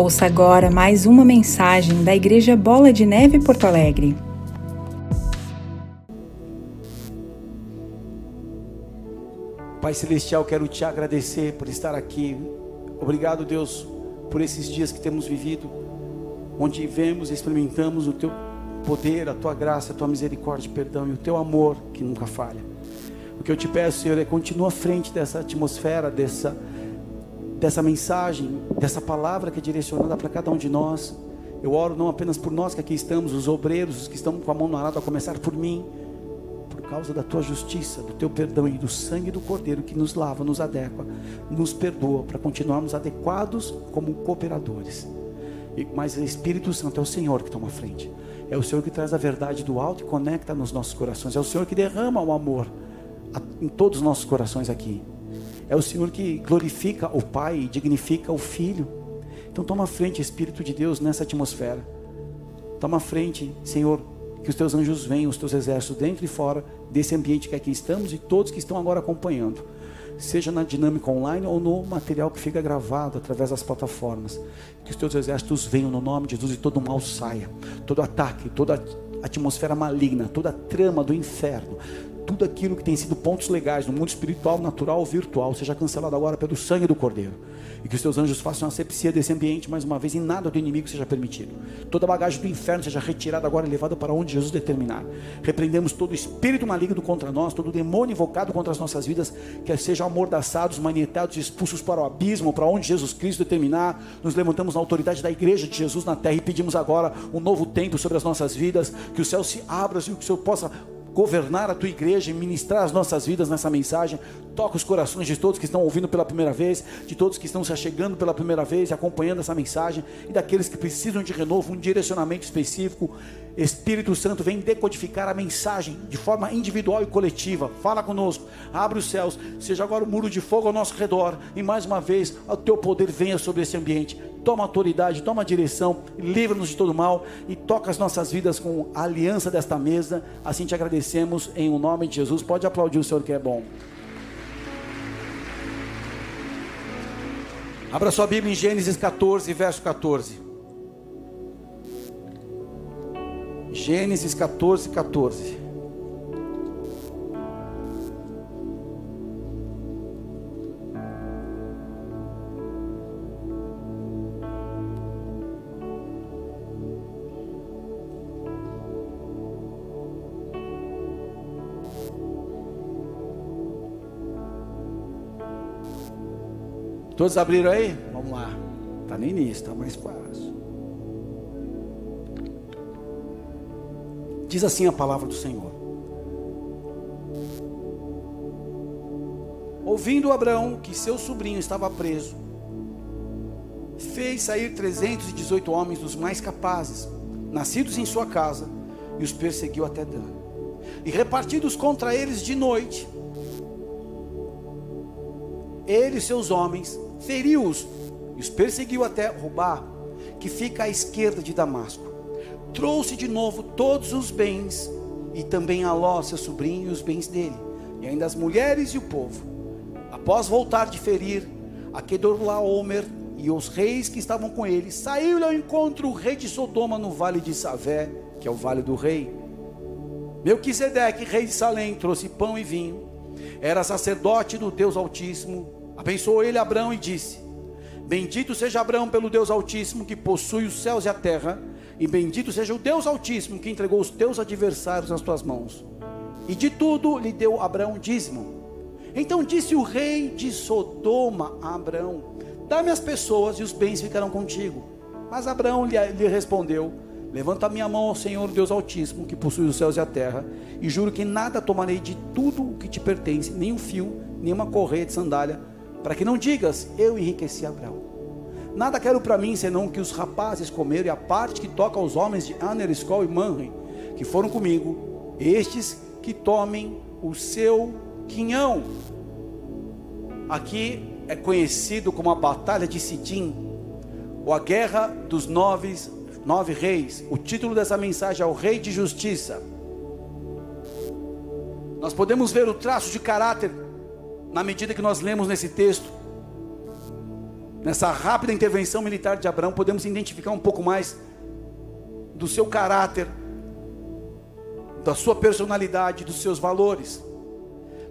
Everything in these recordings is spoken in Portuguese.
Ouça agora mais uma mensagem da Igreja Bola de Neve Porto Alegre. Pai Celestial, quero te agradecer por estar aqui. Obrigado, Deus, por esses dias que temos vivido, onde vemos e experimentamos o teu poder, a tua graça, a tua misericórdia, perdão e o teu amor que nunca falha. O que eu te peço, Senhor, é continua à frente dessa atmosfera, dessa dessa mensagem, dessa palavra que é direcionada para cada um de nós. Eu oro não apenas por nós que aqui estamos, os obreiros, os que estão com a mão no arado, a começar por mim, por causa da tua justiça, do teu perdão e do sangue do Cordeiro que nos lava, nos adequa, nos perdoa, para continuarmos adequados como cooperadores. Mas o Espírito Santo é o Senhor que toma a frente, é o Senhor que traz a verdade do alto e conecta nos nossos corações, é o Senhor que derrama o amor em todos os nossos corações aqui. É o Senhor que glorifica o Pai e dignifica o Filho. Então toma frente, Espírito de Deus, nessa atmosfera. Toma frente, Senhor, que os teus anjos venham, os teus exércitos, dentro e fora desse ambiente que aqui estamos e todos que estão agora acompanhando. Seja na dinâmica online ou no material que fica gravado através das plataformas. Que os teus exércitos venham no nome de Jesus e todo mal saia. Todo ataque, toda atmosfera maligna, toda trama do inferno, tudo aquilo que tem sido pontos legais no mundo espiritual, natural virtual, seja cancelado agora pelo sangue do Cordeiro. E que os teus anjos façam a sepsia desse ambiente mais uma vez e nada do inimigo seja permitido. Toda bagagem do inferno seja retirada agora e levada para onde Jesus determinar. Repreendemos todo espírito maligno contra nós, todo demônio invocado contra as nossas vidas, que sejam amordaçados, manietados, expulsos para o abismo, para onde Jesus Cristo determinar. Nos levantamos na autoridade da igreja de Jesus na terra e pedimos agora um novo tempo sobre as nossas vidas, que o céu se abra e que o Senhor possa governar a tua igreja e ministrar as nossas vidas nessa mensagem. Toca os corações de todos que estão ouvindo pela primeira vez, de todos que estão se achegando pela primeira vez acompanhando essa mensagem, e daqueles que precisam de renovo, um direcionamento específico. Espírito Santo vem decodificar a mensagem de forma individual e coletiva. Fala conosco, abre os céus, seja agora o um muro de fogo ao nosso redor, e mais uma vez o teu poder venha sobre esse ambiente toma autoridade, toma direção, livra-nos de todo mal e toca as nossas vidas com a aliança desta mesa. Assim te agradecemos em o nome de Jesus. Pode aplaudir o Senhor que é bom. Abra sua Bíblia em Gênesis 14, verso 14. Gênesis 14, 14. Todos abriram aí? Vamos lá. Está no início, está mais fácil. Diz assim a palavra do Senhor. Ouvindo Abraão que seu sobrinho estava preso, fez sair 318 homens dos mais capazes, nascidos em sua casa, e os perseguiu até Dan. E repartidos contra eles de noite, ele e seus homens feriu-os e os perseguiu até Rubá, que fica à esquerda de Damasco. Trouxe de novo todos os bens e também a Ló, seu sobrinho, e os bens dele, e ainda as mulheres e o povo. Após voltar de ferir a Kedorlaomer e os reis que estavam com ele, saiu-lhe ao encontro o rei de Sodoma no vale de Savé, que é o vale do rei. Melquisedeque, rei de Salém, trouxe pão e vinho. Era sacerdote do Deus Altíssimo Abençoou ele Abraão e disse: Bendito seja Abraão pelo Deus Altíssimo que possui os céus e a terra, e bendito seja o Deus Altíssimo que entregou os teus adversários nas tuas mãos. E de tudo lhe deu Abraão dízimo. Então disse o rei de Sodoma a Abraão: Dá-me as pessoas e os bens ficarão contigo. Mas Abraão lhe, lhe respondeu: Levanta a minha mão ao Senhor Deus Altíssimo, que possui os céus e a terra, e juro que nada tomarei de tudo o que te pertence, nem um fio, nem uma correia de sandália, para que não digas, eu enriqueci Abraão. Nada quero para mim senão que os rapazes comeram e a parte que toca aos homens de Aner, Escol e Manre, que foram comigo, estes que tomem o seu quinhão. Aqui é conhecido como a Batalha de Sidim, ou a Guerra dos Nove, nove Reis. O título dessa mensagem é o Rei de Justiça. Nós podemos ver o traço de caráter na medida que nós lemos nesse texto, nessa rápida intervenção militar de Abraão, podemos identificar um pouco mais do seu caráter, da sua personalidade, dos seus valores.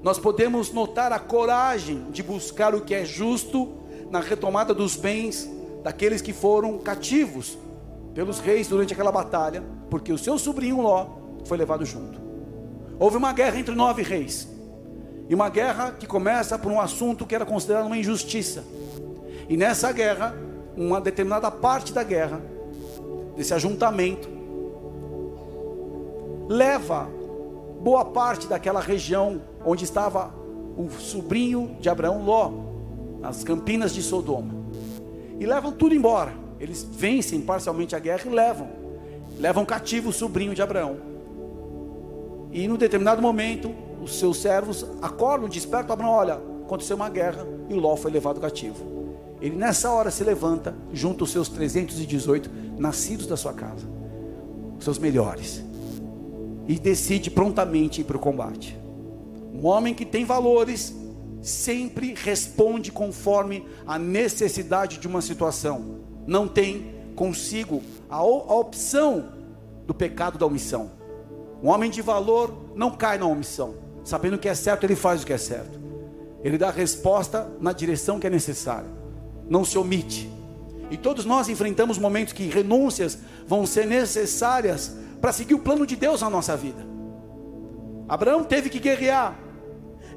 Nós podemos notar a coragem de buscar o que é justo na retomada dos bens daqueles que foram cativos pelos reis durante aquela batalha, porque o seu sobrinho Ló foi levado junto. Houve uma guerra entre nove reis, e uma guerra que começa por um assunto que era considerado uma injustiça. E nessa guerra, uma determinada parte da guerra, desse ajuntamento, leva boa parte daquela região onde estava o sobrinho de Abraão, Ló, nas campinas de Sodoma. E levam tudo embora. Eles vencem parcialmente a guerra e levam. Levam cativo o sobrinho de Abraão. E no determinado momento, os seus servos acordam, despertam Abraão: olha, aconteceu uma guerra e Ló foi levado cativo. Ele nessa hora se levanta, junto os seus 318 nascidos da sua casa, os seus melhores, e decide prontamente ir para o combate. Um homem que tem valores sempre responde conforme a necessidade de uma situação. Não tem consigo a, a opção do pecado da omissão. Um homem de valor não cai na omissão. Sabendo o que é certo, ele faz o que é certo. Ele dá a resposta na direção que é necessária. Não se omite. E todos nós enfrentamos momentos que renúncias vão ser necessárias para seguir o plano de Deus na nossa vida. Abraão teve que guerrear,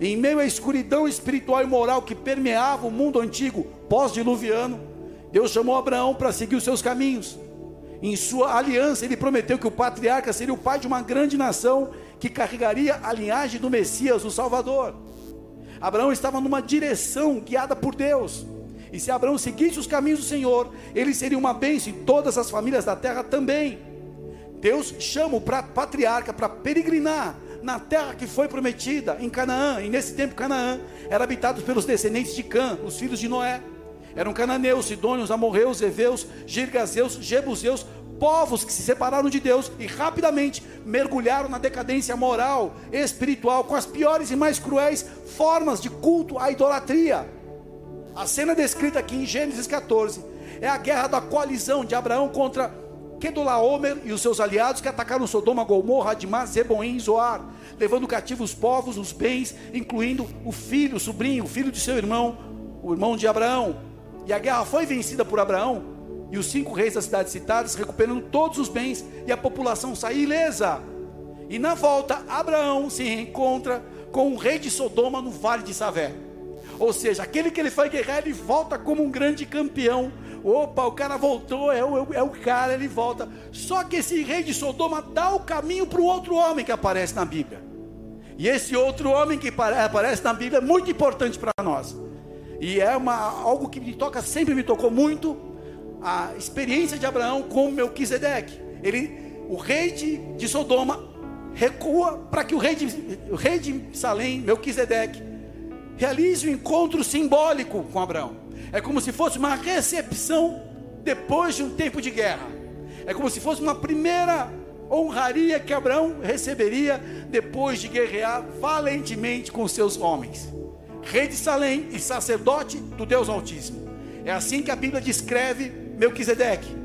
em meio à escuridão espiritual e moral que permeava o mundo antigo, pós-diluviano, Deus chamou Abraão para seguir os seus caminhos. Em sua aliança, ele prometeu que o patriarca seria o pai de uma grande nação que carregaria a linhagem do Messias, o Salvador. Abraão estava numa direção guiada por Deus. E se Abraão seguisse os caminhos do Senhor, ele seria uma bênção e todas as famílias da terra também. Deus chama o patriarca para peregrinar na terra que foi prometida, em Canaã. E nesse tempo, Canaã era habitado pelos descendentes de Cã, os filhos de Noé. Eram cananeus, sidônios, amorreus, heveus, girgazeus, jebuseus, povos que se separaram de Deus e rapidamente mergulharam na decadência moral, espiritual, com as piores e mais cruéis formas de culto à idolatria. A cena descrita aqui em Gênesis 14 é a guerra da coalizão de Abraão contra Kedolaomer e os seus aliados que atacaram Sodoma, Gomorra, Admá, Zeboim e Zoar, levando cativos os povos, os bens, incluindo o filho, o sobrinho, o filho de seu irmão, o irmão de Abraão. E a guerra foi vencida por Abraão e os cinco reis das cidades citadas, recuperando todos os bens e a população sair ilesa. E na volta, Abraão se reencontra com o rei de Sodoma no vale de Savé. Ou seja, aquele que ele foi guerrear, ele volta como um grande campeão, Opa, o cara voltou, é o, é o cara, ele volta. Só que esse rei de Sodoma dá o caminho para o outro homem que aparece na Bíblia. E esse outro homem que aparece na Bíblia é muito importante para nós. E é uma, algo que me toca, sempre me tocou muito, a experiência de Abraão com Melquisedeque. Ele, o rei de, de Sodoma recua para que o rei de, o rei de Salém, Melquisedeque, realize o um encontro simbólico com Abraão. É como se fosse uma recepção depois de um tempo de guerra. É como se fosse uma primeira honraria que Abraão receberia depois de guerrear valentemente com seus homens. Rei de Salém e sacerdote do Deus Altíssimo. É assim que a Bíblia descreve Melquisedeque.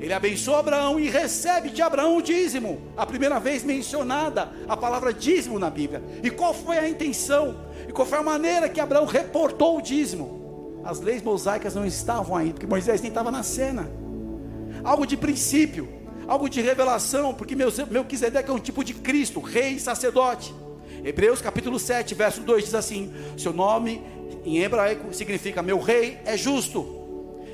Ele abençoa Abraão e recebe de Abraão o dízimo. A primeira vez mencionada a palavra dízimo na Bíblia. E qual foi a intenção? E qual foi a maneira que Abraão reportou o dízimo? As leis mosaicas não estavam aí, porque Moisés nem estava na cena. Algo de princípio, algo de revelação, porque Melquisedeque é um tipo de Cristo, rei e sacerdote. Hebreus capítulo 7, verso 2 diz assim: Seu nome em hebraico significa meu rei é justo.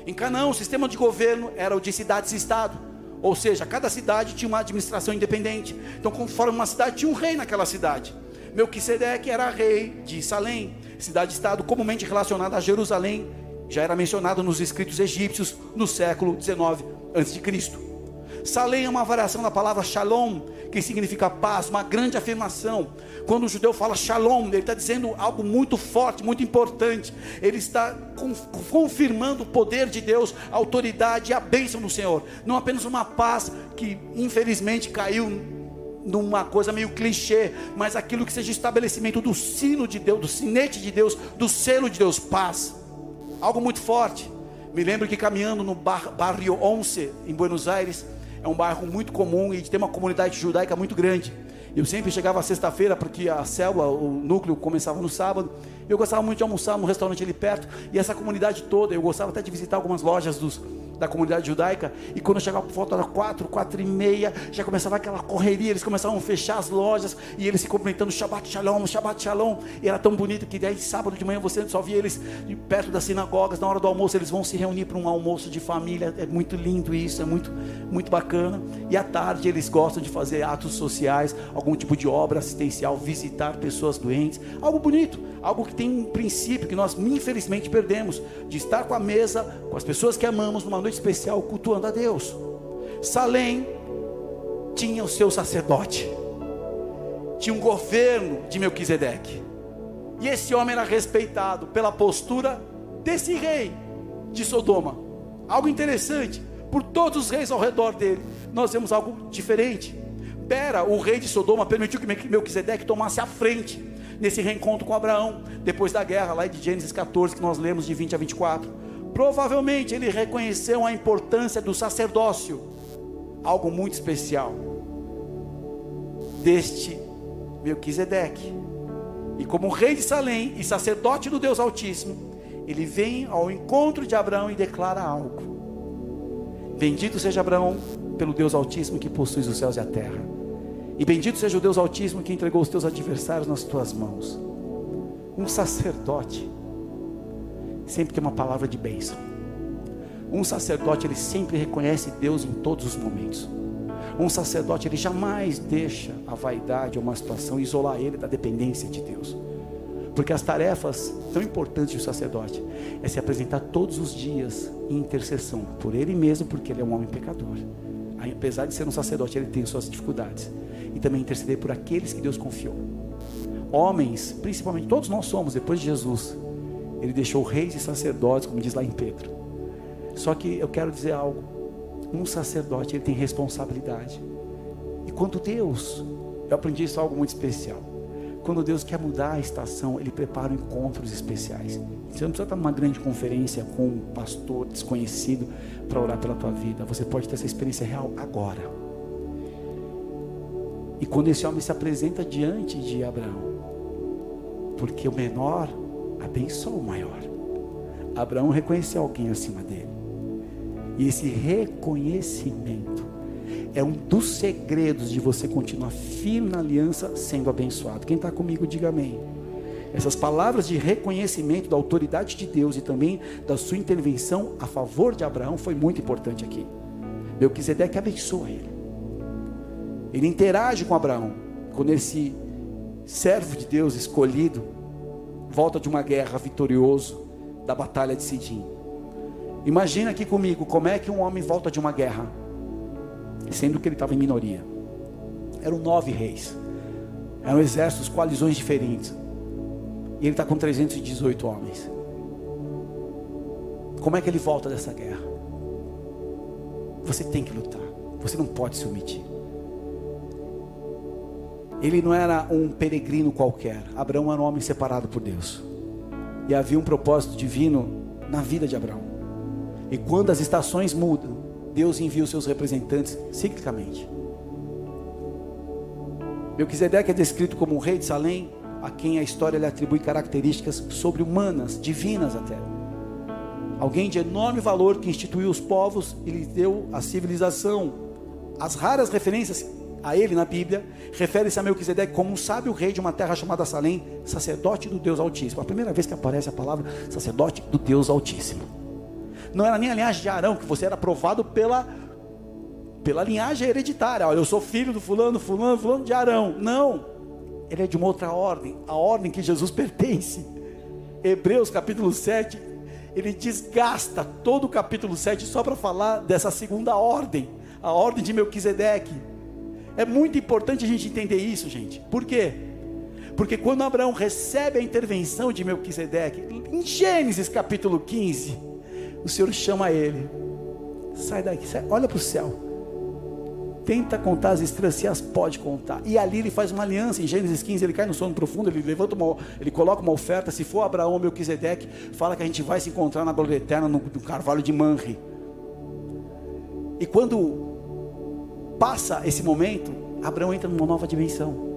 Em Canaã, o sistema de governo era o de cidades-estado, ou seja, cada cidade tinha uma administração independente. Então, conforme uma cidade tinha um rei naquela cidade. Melquisedeque era rei de Salém, cidade-estado comumente relacionada a Jerusalém, já era mencionado nos escritos egípcios no século 19 a.C. Salém é uma variação da palavra shalom, que significa paz, uma grande afirmação. Quando o judeu fala shalom, ele está dizendo algo muito forte, muito importante. Ele está confirmando o poder de Deus, a autoridade e a bênção do Senhor. Não apenas uma paz que infelizmente caiu numa coisa meio clichê, mas aquilo que seja estabelecimento do sino de Deus, do sinete de Deus, do selo de Deus, paz. Algo muito forte. Me lembro que caminhando no bar, Barrio Once, em Buenos Aires, é um bairro muito comum e tem uma comunidade judaica muito grande. Eu sempre chegava sexta-feira, porque a célula, o núcleo começava no sábado. Eu gostava muito de almoçar no restaurante ali perto. E essa comunidade toda, eu gostava até de visitar algumas lojas dos, da comunidade judaica, e quando chegava por volta das quatro, quatro e meia, já começava aquela correria, eles começavam a fechar as lojas, e eles se cumprimentando, Shabbat Shalom, Shabbat Shalom, e era tão bonito que daí sábado de manhã você só via eles perto das sinagogas, na hora do almoço eles vão se reunir para um almoço de família, é muito lindo isso, é muito, muito bacana, e à tarde eles gostam de fazer atos sociais, algum tipo de obra assistencial, visitar pessoas doentes, algo bonito, algo que tem um princípio que nós infelizmente perdemos, de estar com a mesa, com as pessoas que amamos numa noite especial cultuando a Deus. Salém tinha o seu sacerdote, tinha um governo de Melquisedeque, e esse homem era respeitado pela postura desse rei de Sodoma. Algo interessante, por todos os reis ao redor dele, nós vemos algo diferente. Bera, o rei de Sodoma, permitiu que Melquisedeque tomasse a frente nesse reencontro com Abraão, depois da guerra, lá de Gênesis 14, que nós lemos de 20 a 24. Provavelmente ele reconheceu a importância do sacerdócio, algo muito especial, deste Melquisedeque. E como rei de Salém e sacerdote do Deus Altíssimo, ele vem ao encontro de Abraão e declara algo: Bendito seja Abraão pelo Deus Altíssimo que possui os céus e a terra. E bendito seja o Deus Altíssimo que entregou os teus adversários nas tuas mãos. Um sacerdote sempre tem uma palavra de bênção. Um sacerdote, ele sempre reconhece Deus em todos os momentos. Um sacerdote, ele jamais deixa a vaidade ou uma situação isolar ele da dependência de Deus. Porque as tarefas tão importantes do sacerdote é se apresentar todos os dias em intercessão por ele mesmo, porque ele é um homem pecador. Apesar de ser um sacerdote, ele tem suas dificuldades. E também interceder por aqueles que Deus confiou. Homens, principalmente, todos nós somos, depois de Jesus, ele deixou reis e sacerdotes, como diz lá em Pedro. Só que eu quero dizer algo. Um sacerdote, ele tem responsabilidade. E quando Deus, eu aprendi isso algo muito especial. Quando Deus quer mudar a estação, Ele prepara encontros especiais. Você não precisa estar numa grande conferência com um pastor desconhecido para orar pela tua vida. Você pode ter essa experiência real agora. E quando esse homem se apresenta diante de Abraão, porque o menor abençoa o maior. Abraão reconheceu alguém acima dele. E esse reconhecimento é um dos segredos de você continuar firme na aliança sendo abençoado. Quem está comigo, diga amém. Essas palavras de reconhecimento da autoridade de Deus e também da sua intervenção a favor de Abraão foi muito importante aqui. Melquisedeque abençoa ele. Ele interage com Abraão. Quando esse servo de Deus escolhido volta de uma guerra vitorioso da batalha de Sidim. Imagina aqui comigo como é que um homem volta de uma guerra, sendo que ele estava em minoria. Eram nove reis, eram exércitos, coalizões diferentes, e ele está com 318 homens. Como é que ele volta dessa guerra? Você tem que lutar, você não pode se omitir. Ele não era um peregrino qualquer. Abraão era um homem separado por Deus. E havia um propósito divino na vida de Abraão. E quando as estações mudam, Deus envia os seus representantes ciclicamente. Melquisedeque é descrito como um rei de Salém, a quem a história lhe atribui características sobre-humanas, divinas até. Alguém de enorme valor que instituiu os povos e lhe deu a civilização. As raras referências a ele na Bíblia, refere-se a Melquisedeque como um sábio rei de uma terra chamada Salém, sacerdote do Deus Altíssimo. A primeira vez que aparece a palavra sacerdote do Deus Altíssimo. Não era nem a linhagem de Arão, que você era aprovado pela, pela linhagem hereditária. Olha, eu sou filho do fulano, fulano, fulano de Arão. Não. Ele é de uma outra ordem, a ordem que Jesus pertence. Hebreus capítulo 7, ele desgasta todo o capítulo 7 só para falar dessa segunda ordem, a ordem de Melquisedeque é muito importante a gente entender isso, gente. Por quê? Porque quando Abraão recebe a intervenção de Melquisedeque, em Gênesis capítulo 15, o Senhor chama ele. Sai daqui, sai, olha para o céu. tenta contar as estrelas se as pode contar. E ali ele faz uma aliança, em Gênesis 15 ele cai no sono profundo, ele levanta uma, ele coloca uma oferta, se for Abraão ou Melquisedeque, fala que a gente vai se encontrar na glória eterna no, no carvalho de Manre. E quando passa esse momento, Abraão entra numa nova dimensão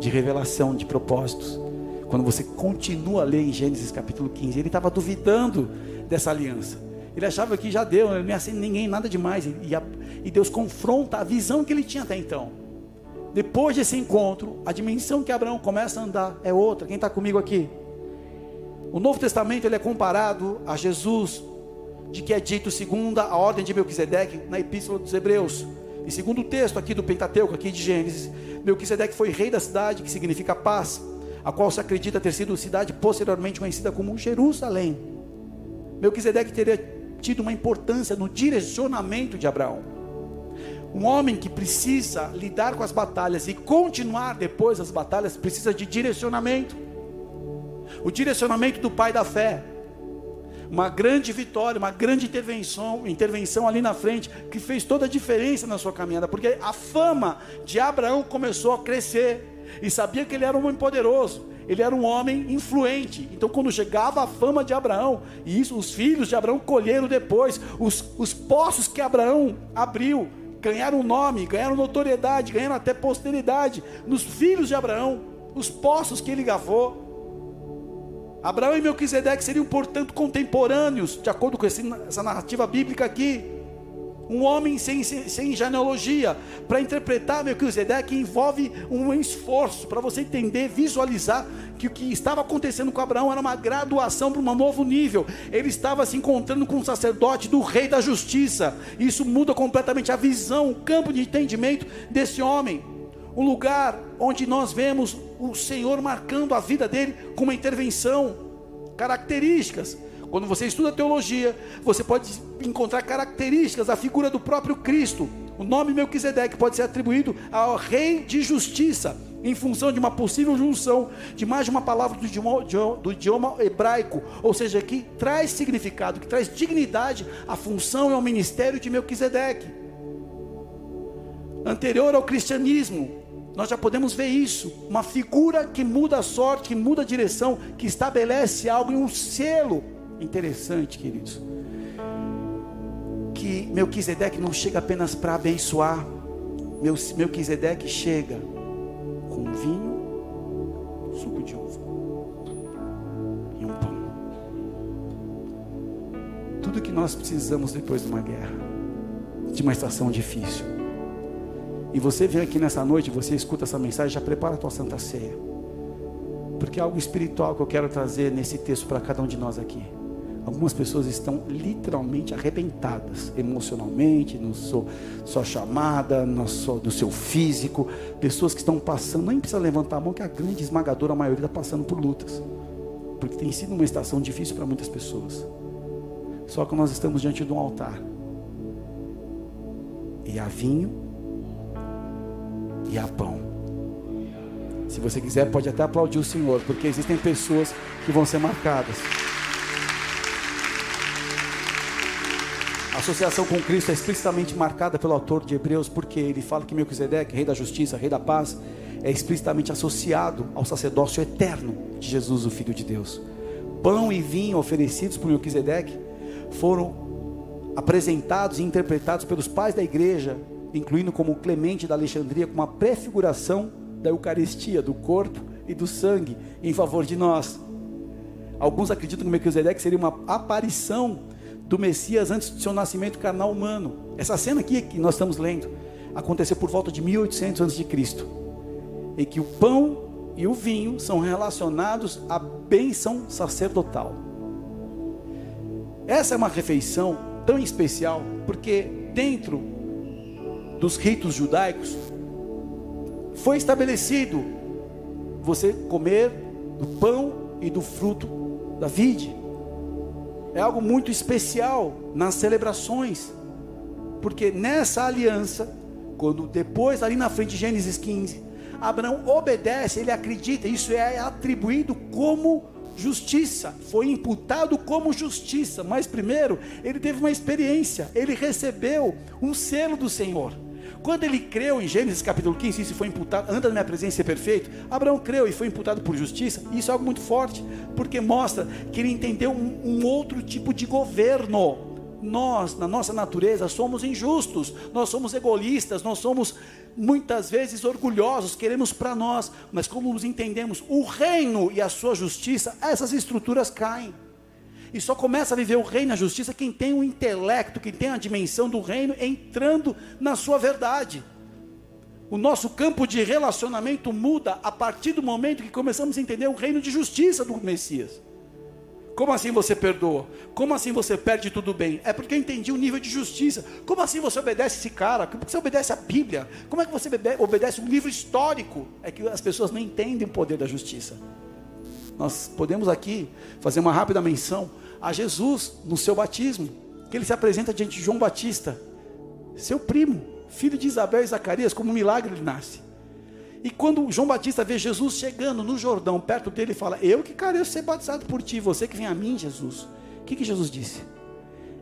de revelação, de propósitos. Quando você continua a ler em Gênesis capítulo 15, ele estava duvidando dessa aliança. Ele achava que já deu, não ia ser ninguém, nada demais. E, a, e Deus confronta a visão que ele tinha até então. Depois desse encontro, a dimensão que Abraão começa a andar é outra. Quem está comigo aqui? O Novo Testamento ele é comparado a Jesus, de que é dito segundo a ordem de Melquisedeque na Epístola dos Hebreus. E segundo o texto aqui do Pentateuco, aqui de Gênesis, Melquisedeque foi rei da cidade, que significa paz, a qual se acredita ter sido cidade posteriormente conhecida como Jerusalém. Melquisedeque teria tido uma importância no direcionamento de Abraão. Um homem que precisa lidar com as batalhas e continuar depois das batalhas precisa de direcionamento. O direcionamento do pai da fé. Uma grande vitória, uma grande intervenção, intervenção ali na frente, que fez toda a diferença na sua caminhada, porque a fama de Abraão começou a crescer, e sabia que ele era um homem poderoso, ele era um homem influente. Então, quando chegava a fama de Abraão, e isso os filhos de Abraão colheram depois, os, os poços que Abraão abriu, ganharam nome, ganharam notoriedade, ganharam até posteridade nos filhos de Abraão, os poços que ele gavou. Abraão e Melquisedeque seriam, portanto, contemporâneos, de acordo com essa narrativa bíblica aqui um homem sem, sem, sem genealogia. Para interpretar Melquisedeque envolve um esforço para você entender, visualizar que o que estava acontecendo com Abraão era uma graduação para um novo nível. Ele estava se encontrando com o sacerdote do rei da justiça. Isso muda completamente a visão, o campo de entendimento desse homem. Um lugar onde nós vemos o Senhor marcando a vida dele com uma intervenção, características. Quando você estuda teologia, você pode encontrar características da figura do próprio Cristo. O nome Melquisedeque pode ser atribuído ao rei de justiça, em função de uma possível junção de mais de uma palavra do idioma, do idioma hebraico, ou seja, que traz significado, que traz dignidade à função e ao ministério de Melquisedeque. Anterior ao cristianismo, nós já podemos ver isso, uma figura que muda a sorte, que muda a direção, que estabelece algo em um selo interessante, queridos, que Melquisedeque não chega apenas para abençoar, Meu, Melquisedeque chega com vinho, suco de uva e um pão. Tudo que nós precisamos depois de uma guerra, de uma estação difícil. E você vem aqui nessa noite, você escuta essa mensagem, já prepara a tua santa ceia. Porque é algo espiritual que eu quero trazer nesse texto para cada um de nós aqui. Algumas pessoas estão literalmente arrebentadas emocionalmente, no seu, sua chamada, no seu, do seu físico. Pessoas que estão passando, nem precisa levantar a mão, que a grande esmagadora maioria está passando por lutas. Porque tem sido uma estação difícil para muitas pessoas. Só que nós estamos diante de um altar. E há vinho e há pão. Se você quiser, pode até aplaudir o Senhor, porque existem pessoas que vão ser marcadas. A associação com Cristo é explicitamente marcada pelo autor de Hebreus, porque ele fala que Melquisedeque, rei da justiça, rei da paz, é explicitamente associado ao sacerdócio eterno de Jesus, o Filho de Deus. Pão e vinho oferecidos por Melquisedeque foram apresentados e interpretados pelos pais da igreja, incluindo como Clemente da Alexandria, como uma prefiguração da Eucaristia, do corpo e do sangue em favor de nós. Alguns acreditam que Melquisedeque seria uma aparição do Messias antes do seu nascimento carnal humano. Essa cena aqui que nós estamos lendo aconteceu por volta de 1800 a.C. em que o pão e o vinho são relacionados à bênção sacerdotal. Essa é uma refeição tão especial porque dentro dos ritos judaicos foi estabelecido você comer do pão e do fruto da vide é algo muito especial nas celebrações, porque nessa aliança, quando depois ali na frente de Gênesis 15, Abraão obedece, ele acredita, isso é atribuído como justiça, foi imputado como justiça, mas primeiro ele teve uma experiência, ele recebeu um selo do Senhor. Quando ele creu em Gênesis capítulo 15, isso foi imputado, anda na minha presença ser perfeito. Abraão creu e foi imputado por justiça. Isso é algo muito forte, porque mostra que ele entendeu um, um outro tipo de governo. Nós, na nossa natureza, somos injustos, nós somos egoístas, nós somos muitas vezes orgulhosos, queremos para nós, mas como nos entendemos o reino e a sua justiça, essas estruturas caem. E só começa a viver o reino a justiça quem tem o intelecto, quem tem a dimensão do reino entrando na sua verdade. O nosso campo de relacionamento muda a partir do momento que começamos a entender o reino de justiça do Messias. Como assim você perdoa? Como assim você perde tudo bem? É porque eu entendi o nível de justiça. Como assim você obedece esse cara? Como você obedece a Bíblia? Como é que você obedece um livro histórico? É que as pessoas não entendem o poder da justiça. Nós podemos aqui fazer uma rápida menção a Jesus no seu batismo, que ele se apresenta diante de João Batista, seu primo, filho de Isabel e Zacarias, como um milagre ele nasce. E quando João Batista vê Jesus chegando no Jordão, perto dele, ele fala: Eu que quero ser batizado por ti, você que vem a mim, Jesus. O que, que Jesus disse?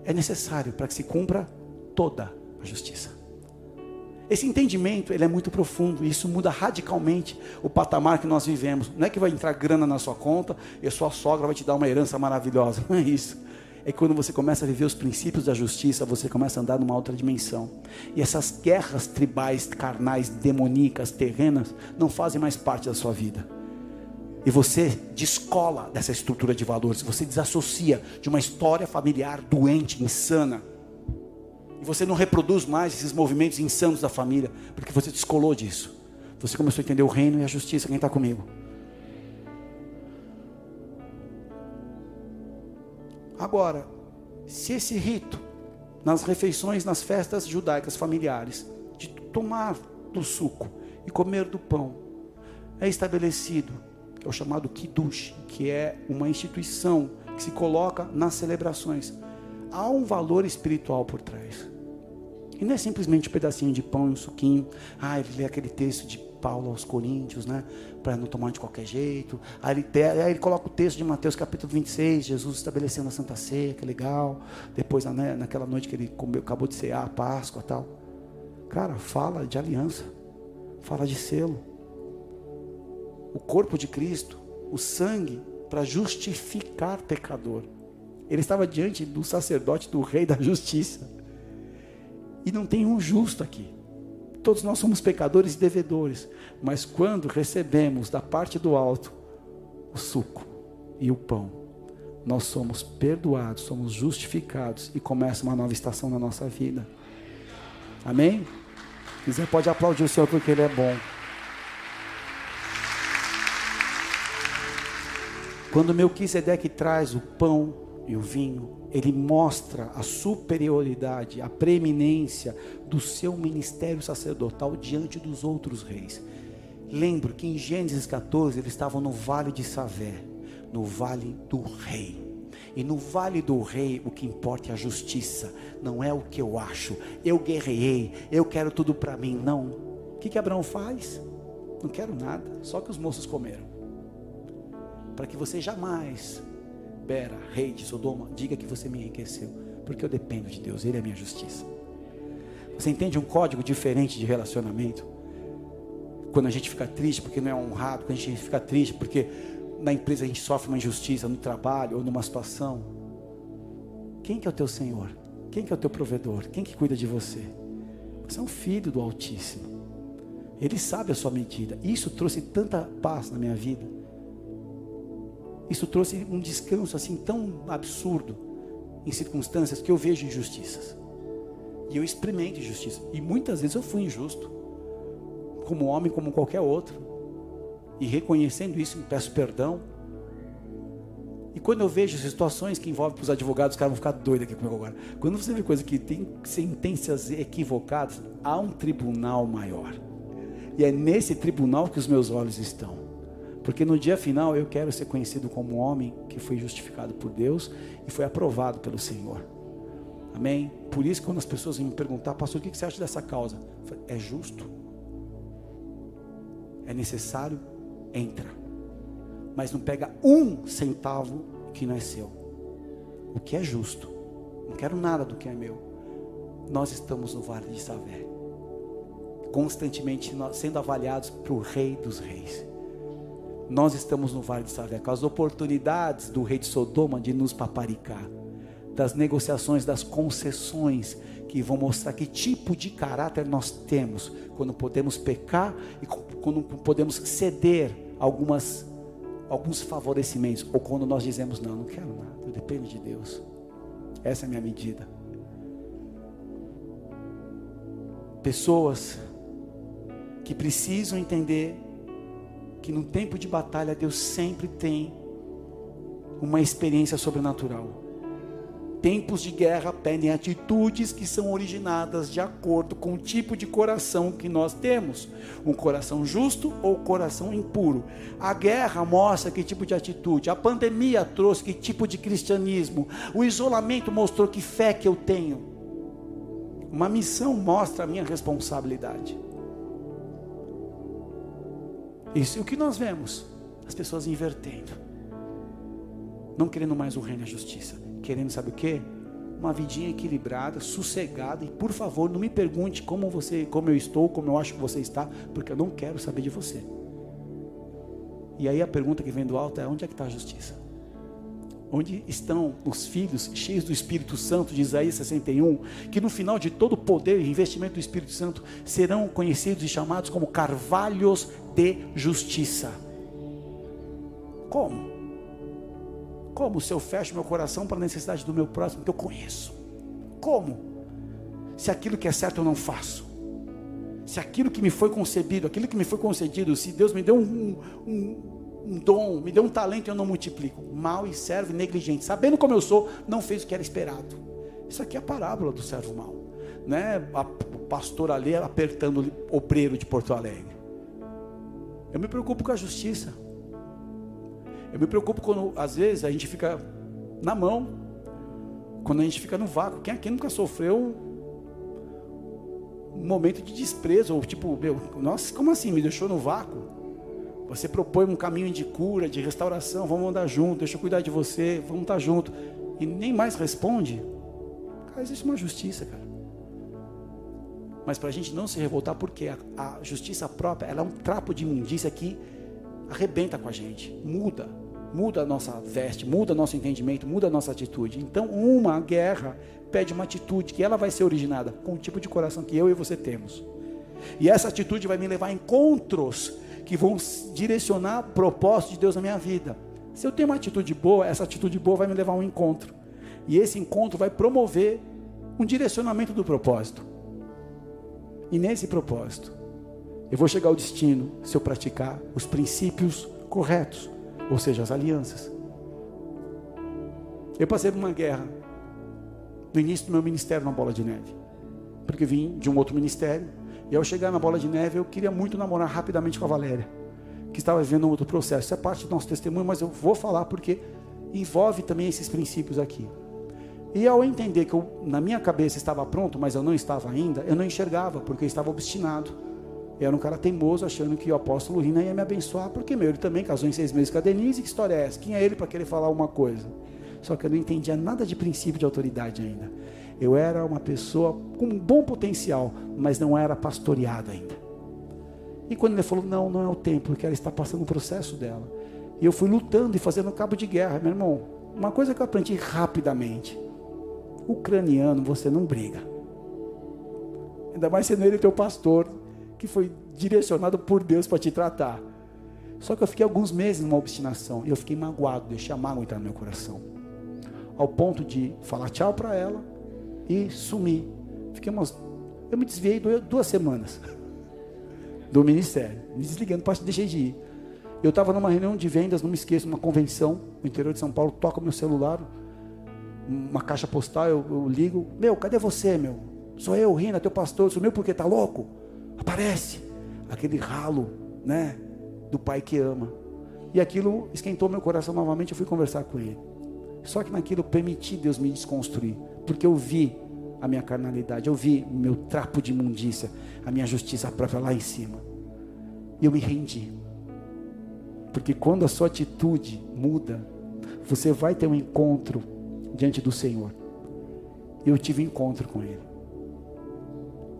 É necessário para que se cumpra toda a justiça. Esse entendimento ele é muito profundo e isso muda radicalmente o patamar que nós vivemos. Não é que vai entrar grana na sua conta e a sua sogra vai te dar uma herança maravilhosa. Não é isso. É quando você começa a viver os princípios da justiça, você começa a andar numa outra dimensão. E essas guerras tribais, carnais, demoníacas, terrenas, não fazem mais parte da sua vida. E você descola dessa estrutura de valores, você desassocia de uma história familiar doente, insana e você não reproduz mais esses movimentos insanos da família, porque você descolou disso. Você começou a entender o reino e a justiça. Quem está comigo? Agora, se esse rito, nas refeições, nas festas judaicas familiares, de tomar do suco e comer do pão, é estabelecido, é o chamado Kiddush, que é uma instituição que se coloca nas celebrações há um valor espiritual por trás. E não é simplesmente um pedacinho de pão e um suquinho. Ah, ele lê aquele texto de Paulo aos Coríntios, né? Para não tomar de qualquer jeito. Aí ele, aí ele coloca o texto de Mateus capítulo 26, Jesus estabelecendo a Santa Ceia, que legal. Depois, né, naquela noite que ele comeu, acabou de cear a Páscoa tal. Cara, fala de aliança. Fala de selo. O corpo de Cristo, o sangue para justificar pecador. Ele estava diante do sacerdote, do rei da justiça. E não tem um justo aqui. Todos nós somos pecadores e devedores. Mas quando recebemos da parte do alto o suco e o pão, nós somos perdoados, somos justificados e começa uma nova estação na nossa vida. Amém? Quiser, pode aplaudir o Senhor porque Ele é bom. Quando Melquisedeque traz o pão e o vinho, ele mostra a superioridade, a preeminência do seu ministério sacerdotal diante dos outros reis. Lembro que em Gênesis 14 eles estavam no vale de Savé, no vale do rei. E no vale do rei o que importa é a justiça, não é o que eu acho. Eu guerrei, eu quero tudo para mim, não. O que, que Abraão faz? Não quero nada, só que os moços comeram. Para que você jamais Bera, rei de Sodoma, diga que você me enriqueceu, porque eu dependo de Deus, Ele é a minha justiça. Você entende um código diferente de relacionamento? Quando a gente fica triste porque não é honrado, quando a gente fica triste porque na empresa a gente sofre uma injustiça, no trabalho ou numa situação. Quem que é o teu Senhor? Quem que é o teu provedor? Quem que cuida de você? Você é um filho do Altíssimo. Ele sabe a sua medida. Isso trouxe tanta paz na minha vida. Isso trouxe um descanso assim tão absurdo em circunstâncias que eu vejo injustiças. E eu experimento injustiça. E muitas vezes eu fui injusto. Como homem, como qualquer outro. E reconhecendo isso, peço perdão. E quando eu vejo situações que envolvem os advogados, os caras vão ficar doidos aqui comigo agora. Quando você vê coisa que tem sentenças equivocadas, há um tribunal maior. E é nesse tribunal que os meus olhos estão. Porque no dia final eu quero ser conhecido como um homem que foi justificado por Deus e foi aprovado pelo Senhor. Amém? Por isso, quando as pessoas me perguntar, pastor, o que você acha dessa causa? É justo? É necessário? Entra. Mas não pega um centavo que não é seu. O que é justo? Não quero nada do que é meu. Nós estamos no vale de Savé. constantemente sendo avaliados para o Rei dos Reis. Nós estamos no Vale de Saveco. As oportunidades do rei de Sodoma de nos paparicar, das negociações, das concessões que vão mostrar que tipo de caráter nós temos quando podemos pecar e quando podemos ceder algumas alguns favorecimentos ou quando nós dizemos não, não quero nada, eu dependo de Deus. Essa é a minha medida. Pessoas que precisam entender que no tempo de batalha Deus sempre tem uma experiência sobrenatural. Tempos de guerra pedem atitudes que são originadas de acordo com o tipo de coração que nós temos: um coração justo ou coração impuro. A guerra mostra que tipo de atitude, a pandemia trouxe que tipo de cristianismo, o isolamento mostrou que fé que eu tenho. Uma missão mostra a minha responsabilidade. Isso é o que nós vemos: as pessoas invertendo, não querendo mais o reino e a justiça querendo, sabe o que? Uma vidinha equilibrada, sossegada. E por favor, não me pergunte como você, como eu estou, como eu acho que você está, porque eu não quero saber de você. E aí a pergunta que vem do alto é: onde é que está a justiça? Onde estão os filhos cheios do Espírito Santo de Isaías 61, que no final de todo o poder e investimento do Espírito Santo serão conhecidos e chamados como carvalhos de justiça? Como? Como se eu fecho meu coração para a necessidade do meu próximo que eu conheço? Como? Se aquilo que é certo eu não faço. Se aquilo que me foi concebido, aquilo que me foi concedido, se Deus me deu um, um, um dom, me deu um talento e eu não multiplico. Mal e servo negligente. Sabendo como eu sou, não fez o que era esperado. Isso aqui é a parábola do servo mal. Né? A, o pastor ali apertando o obreiro de Porto Alegre. Eu me preocupo com a justiça. Eu me preocupo quando, às vezes, a gente fica na mão, quando a gente fica no vácuo. Quem aqui nunca sofreu um momento de desprezo? Ou tipo, meu, nossa, como assim? Me deixou no vácuo? Você propõe um caminho de cura, de restauração, vamos andar junto, deixa eu cuidar de você, vamos estar junto. E nem mais responde. Cara, existe uma justiça, cara. Mas para a gente não se revoltar, porque a, a justiça própria é um trapo de imundícia que arrebenta com a gente, muda, muda a nossa veste, muda nosso entendimento, muda a nossa atitude. Então, uma guerra pede uma atitude que ela vai ser originada com o tipo de coração que eu e você temos. E essa atitude vai me levar a encontros que vão direcionar o propósito de Deus na minha vida. Se eu tenho uma atitude boa, essa atitude boa vai me levar a um encontro. E esse encontro vai promover um direcionamento do propósito. E nesse propósito, eu vou chegar ao destino se eu praticar os princípios corretos, ou seja, as alianças. Eu passei por uma guerra no início do meu ministério na Bola de Neve, porque vim de um outro ministério, e ao chegar na Bola de Neve eu queria muito namorar rapidamente com a Valéria, que estava vivendo um outro processo. Isso é parte do nosso testemunho, mas eu vou falar porque envolve também esses princípios aqui. E ao entender que eu, na minha cabeça estava pronto, mas eu não estava ainda, eu não enxergava, porque eu estava obstinado. Eu era um cara teimoso, achando que o apóstolo Rina ia me abençoar, porque meu, ele também casou em seis meses com a Denise, que história é essa? Quem é ele para querer falar uma coisa? Só que eu não entendia nada de princípio de autoridade ainda. Eu era uma pessoa com um bom potencial, mas não era pastoreado ainda. E quando ele falou, não, não é o tempo, porque ela está passando o processo dela. E eu fui lutando e fazendo cabo de guerra, meu irmão. Uma coisa que eu aprendi rapidamente: ucraniano, você não briga. Ainda mais sendo ele teu pastor que foi direcionado por Deus para te tratar. Só que eu fiquei alguns meses numa obstinação e eu fiquei magoado, deixei a mágoa entrar no meu coração. Ao ponto de falar tchau para ela e sumir. Fiquei umas. Eu me desviei duas semanas do ministério, me desligando, deixei de ir. Eu estava numa reunião de vendas, não me esqueço, numa convenção no interior de São Paulo, toca meu celular, uma caixa postal, eu, eu ligo, meu, cadê você, meu? Sou eu, Rina, teu pastor, sumiu porque tá louco? Aparece aquele ralo, né, do pai que ama. E aquilo esquentou meu coração novamente, eu fui conversar com ele. Só que naquilo eu permiti Deus me desconstruir, porque eu vi a minha carnalidade, eu vi o meu trapo de imundícia, a minha justiça própria lá em cima. E eu me rendi. Porque quando a sua atitude muda, você vai ter um encontro diante do Senhor. Eu tive encontro com Ele.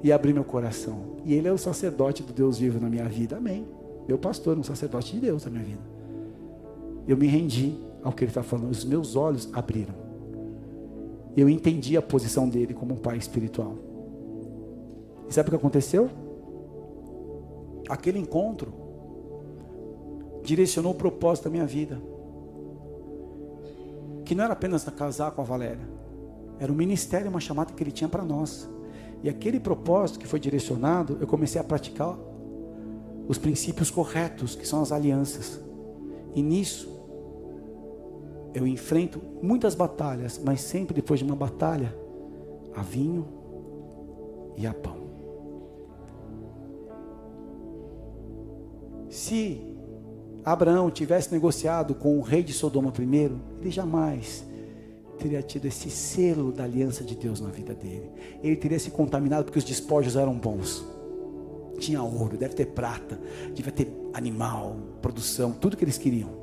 e abrir meu coração. E Ele é o sacerdote do Deus vivo na minha vida. Amém. Meu pastor, um sacerdote de Deus na minha vida. Eu me rendi ao que Ele está falando. Os meus olhos abriram. Eu entendi a posição dele como um pai espiritual. E sabe o que aconteceu? Aquele encontro direcionou o propósito da minha vida. Que não era apenas casar com a Valéria, era um ministério, uma chamada que ele tinha para nós. E aquele propósito que foi direcionado, eu comecei a praticar os princípios corretos, que são as alianças. E nisso, eu enfrento muitas batalhas, mas sempre depois de uma batalha, há vinho e há pão. Se Abraão tivesse negociado com o rei de Sodoma primeiro, ele jamais teria tido esse selo da aliança de Deus na vida dele. Ele teria se contaminado porque os despojos eram bons. Tinha ouro, deve ter prata, devia ter animal, produção, tudo que eles queriam.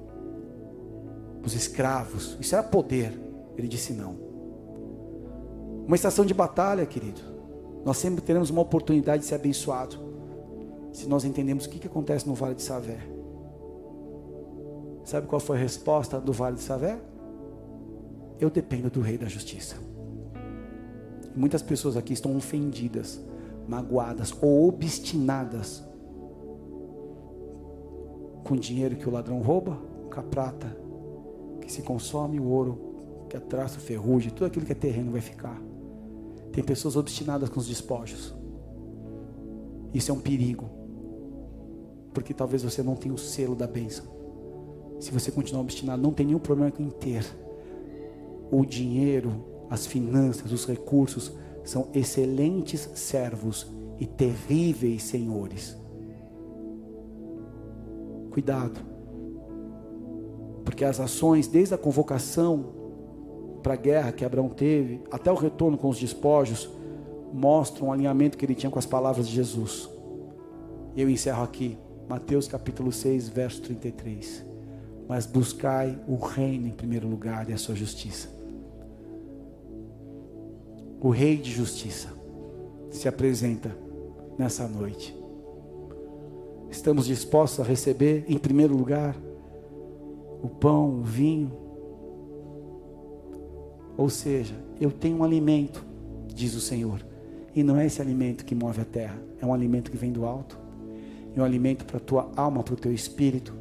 Os escravos, isso era poder. Ele disse não. Uma estação de batalha, querido. Nós sempre teremos uma oportunidade de ser abençoado. Se nós entendemos o que, que acontece no Vale de Savé. Sabe qual foi a resposta do Vale de Savé? Eu dependo do Rei da Justiça. Muitas pessoas aqui estão ofendidas, magoadas ou obstinadas com o dinheiro que o ladrão rouba, com a prata que se consome, o ouro que atraça, ferrugem, tudo aquilo que é terreno vai ficar. Tem pessoas obstinadas com os despojos. Isso é um perigo. Porque talvez você não tenha o selo da bênção. Se você continuar obstinado, não tem nenhum problema em ter o dinheiro, as finanças, os recursos são excelentes servos e terríveis senhores. Cuidado, porque as ações, desde a convocação para a guerra que Abraão teve, até o retorno com os despojos, mostram o alinhamento que ele tinha com as palavras de Jesus. Eu encerro aqui, Mateus capítulo 6, verso 33. Mas buscai o reino em primeiro lugar e a sua justiça o Rei de Justiça, se apresenta nessa noite. Estamos dispostos a receber, em primeiro lugar, o pão, o vinho. Ou seja, eu tenho um alimento, diz o Senhor, e não é esse alimento que move a terra, é um alimento que vem do alto, é um alimento para a tua alma, para o teu espírito,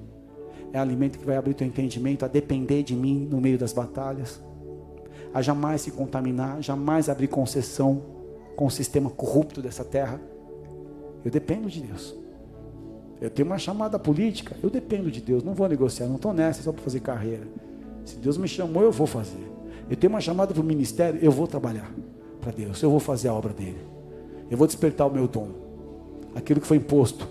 é um alimento que vai abrir teu entendimento a depender de mim no meio das batalhas a jamais se contaminar, jamais abrir concessão com o sistema corrupto dessa terra. Eu dependo de Deus. Eu tenho uma chamada política, eu dependo de Deus. Não vou negociar, não estou nessa só para fazer carreira. Se Deus me chamou, eu vou fazer. Eu tenho uma chamada para o ministério, eu vou trabalhar para Deus. Eu vou fazer a obra dele. Eu vou despertar o meu dom. Aquilo que foi imposto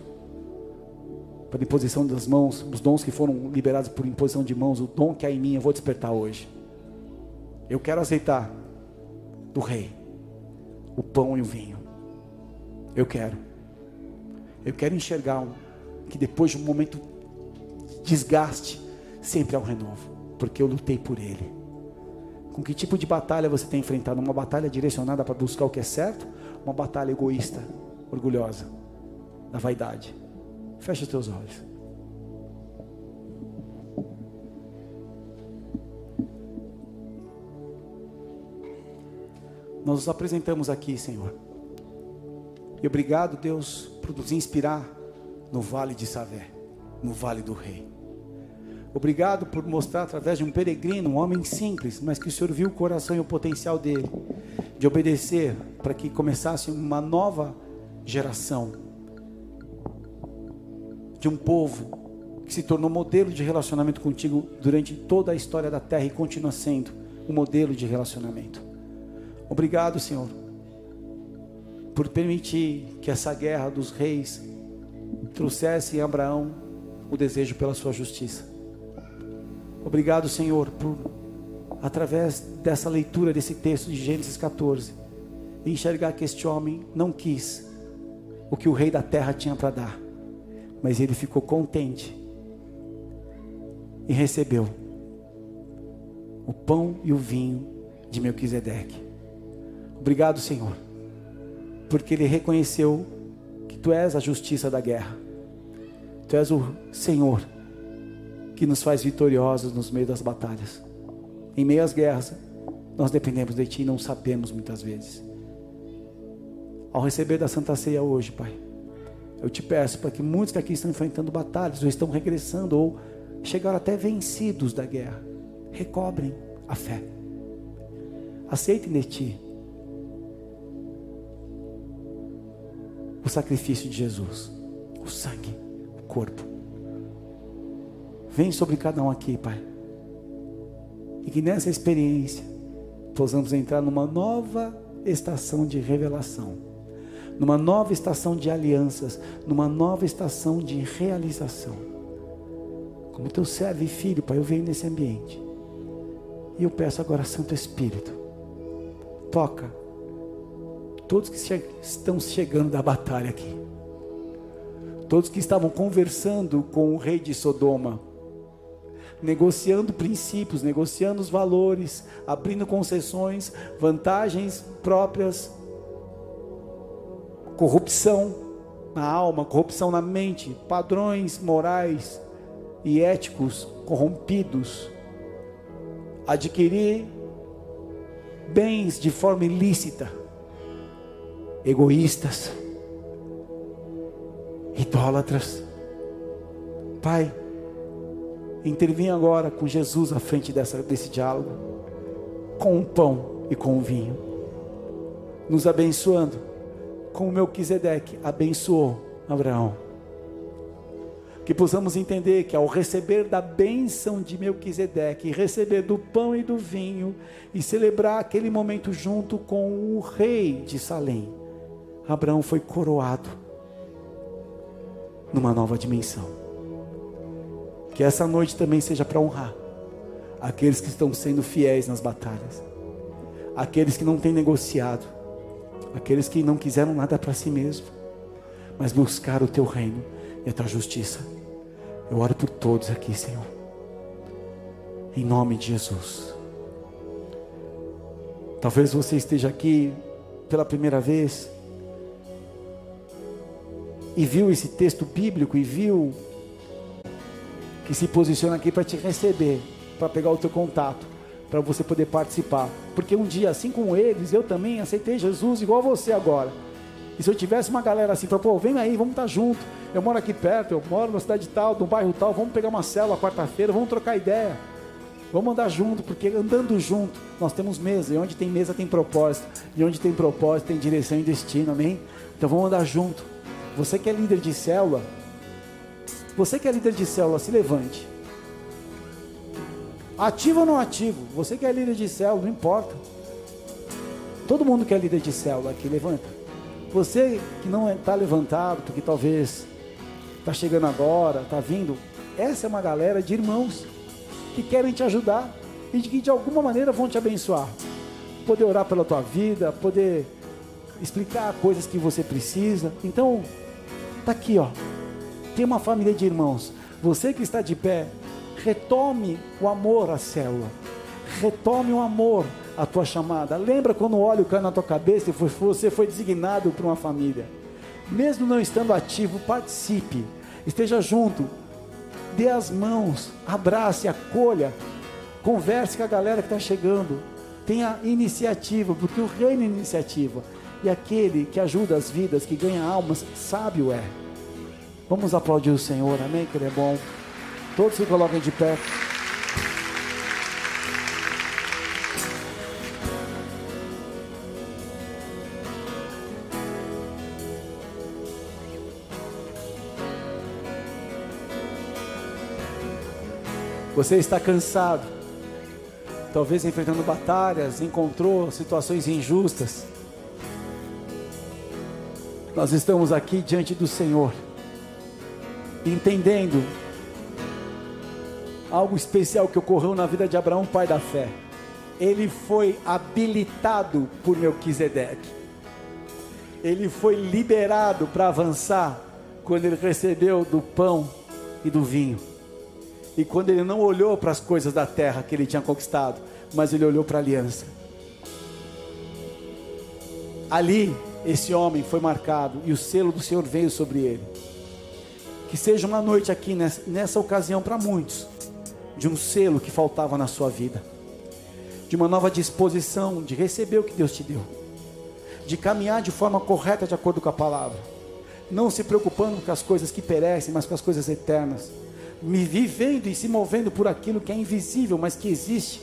para imposição das mãos, os dons que foram liberados por imposição de mãos, o dom que há em mim, eu vou despertar hoje. Eu quero aceitar do rei o pão e o vinho. Eu quero. Eu quero enxergar que depois de um momento de desgaste, sempre há um renovo, porque eu lutei por ele. Com que tipo de batalha você tem enfrentado? Uma batalha direcionada para buscar o que é certo? Uma batalha egoísta, orgulhosa, da vaidade? Feche os teus olhos. Nós nos apresentamos aqui, Senhor. E obrigado, Deus, por nos inspirar no vale de Savé, no vale do Rei. Obrigado por mostrar através de um peregrino, um homem simples, mas que o Senhor viu o coração e o potencial dele, de obedecer para que começasse uma nova geração de um povo que se tornou modelo de relacionamento contigo durante toda a história da terra e continua sendo um modelo de relacionamento. Obrigado, Senhor, por permitir que essa guerra dos reis trouxesse em Abraão o desejo pela sua justiça. Obrigado, Senhor, por através dessa leitura desse texto de Gênesis 14, enxergar que este homem não quis o que o rei da terra tinha para dar, mas ele ficou contente e recebeu o pão e o vinho de Melquisedeque. Obrigado, Senhor, porque ele reconheceu tu és a justiça da guerra. Tu és o Senhor que nos faz vitoriosos nos meios das batalhas. Em meio às guerras, nós dependemos de Ti e não sabemos muitas vezes. Ao receber da Santa Ceia hoje, Pai, eu te peço para que muitos que aqui estão enfrentando batalhas, ou estão regressando, ou chegaram até vencidos da guerra, recobrem a fé. Aceitem de Ti o sacrifício de Jesus, o sangue, o corpo. Vem sobre cada um aqui, Pai. E que nessa experiência possamos entrar numa nova estação de revelação, numa nova estação de alianças, numa nova estação de realização. Como teu servo e filho, Pai, eu venho nesse ambiente. E eu peço agora, Santo Espírito, toca todos que estão chegando da batalha aqui, todos que estavam conversando com o rei de Sodoma, negociando princípios, negociando os valores, abrindo concessões, vantagens próprias, corrupção na alma, corrupção na mente, padrões morais e éticos corrompidos, adquirir bens de forma ilícita, egoístas, idólatras. Pai, Intervinha agora com Jesus à frente dessa, desse diálogo, com o pão e com o vinho, nos abençoando, como Melquisedeque abençoou Abraão. Que possamos entender que ao receber da bênção de Melquisedeque, receber do pão e do vinho, e celebrar aquele momento junto com o rei de Salém, Abraão foi coroado numa nova dimensão. Que essa noite também seja para honrar aqueles que estão sendo fiéis nas batalhas, aqueles que não têm negociado, aqueles que não quiseram nada para si mesmo, mas buscar o teu reino e a tua justiça. Eu oro por todos aqui, Senhor, em nome de Jesus. Talvez você esteja aqui pela primeira vez e viu esse texto bíblico e viu que se posiciona aqui para te receber, para pegar o teu contato, para você poder participar. Porque um dia, assim como eles, eu também aceitei Jesus igual você agora. E se eu tivesse uma galera assim, pô, vem aí, vamos estar tá junto. Eu moro aqui perto, eu moro na cidade tal, no bairro tal, vamos pegar uma célula quarta-feira, vamos trocar ideia. Vamos andar junto, porque andando junto, nós temos mesa. E onde tem mesa tem propósito. E onde tem propósito tem direção e destino, amém? Então vamos andar junto. Você que é líder de célula, você que é líder de célula, se levante. Ativo ou não ativo? Você que é líder de célula, não importa. Todo mundo que é líder de célula aqui, levanta. Você que não está levantado, porque talvez está chegando agora, está vindo. Essa é uma galera de irmãos que querem te ajudar e que de alguma maneira vão te abençoar. Poder orar pela tua vida, poder explicar coisas que você precisa. Então, tá aqui, ó. Tem uma família de irmãos. Você que está de pé, retome o amor à célula. Retome o amor à tua chamada. Lembra quando o óleo na tua cabeça e você foi designado para uma família. Mesmo não estando ativo, participe. Esteja junto. Dê as mãos. Abrace, acolha. Converse com a galera que está chegando. Tenha iniciativa, porque o reino é iniciativa. E aquele que ajuda as vidas, que ganha almas, sábio é. Vamos aplaudir o Senhor, amém? Que Ele é bom. Todos se coloquem de pé. Você está cansado, talvez enfrentando batalhas, encontrou situações injustas. Nós estamos aqui diante do Senhor entendendo algo especial que ocorreu na vida de Abraão, pai da fé. Ele foi habilitado por Melquisedeque. Ele foi liberado para avançar quando ele recebeu do pão e do vinho. E quando ele não olhou para as coisas da terra que ele tinha conquistado, mas ele olhou para a aliança. Ali esse homem foi marcado e o selo do Senhor veio sobre ele. Que seja uma noite aqui nessa, nessa ocasião para muitos, de um selo que faltava na sua vida, de uma nova disposição de receber o que Deus te deu, de caminhar de forma correta de acordo com a palavra, não se preocupando com as coisas que perecem, mas com as coisas eternas, me vivendo e se movendo por aquilo que é invisível, mas que existe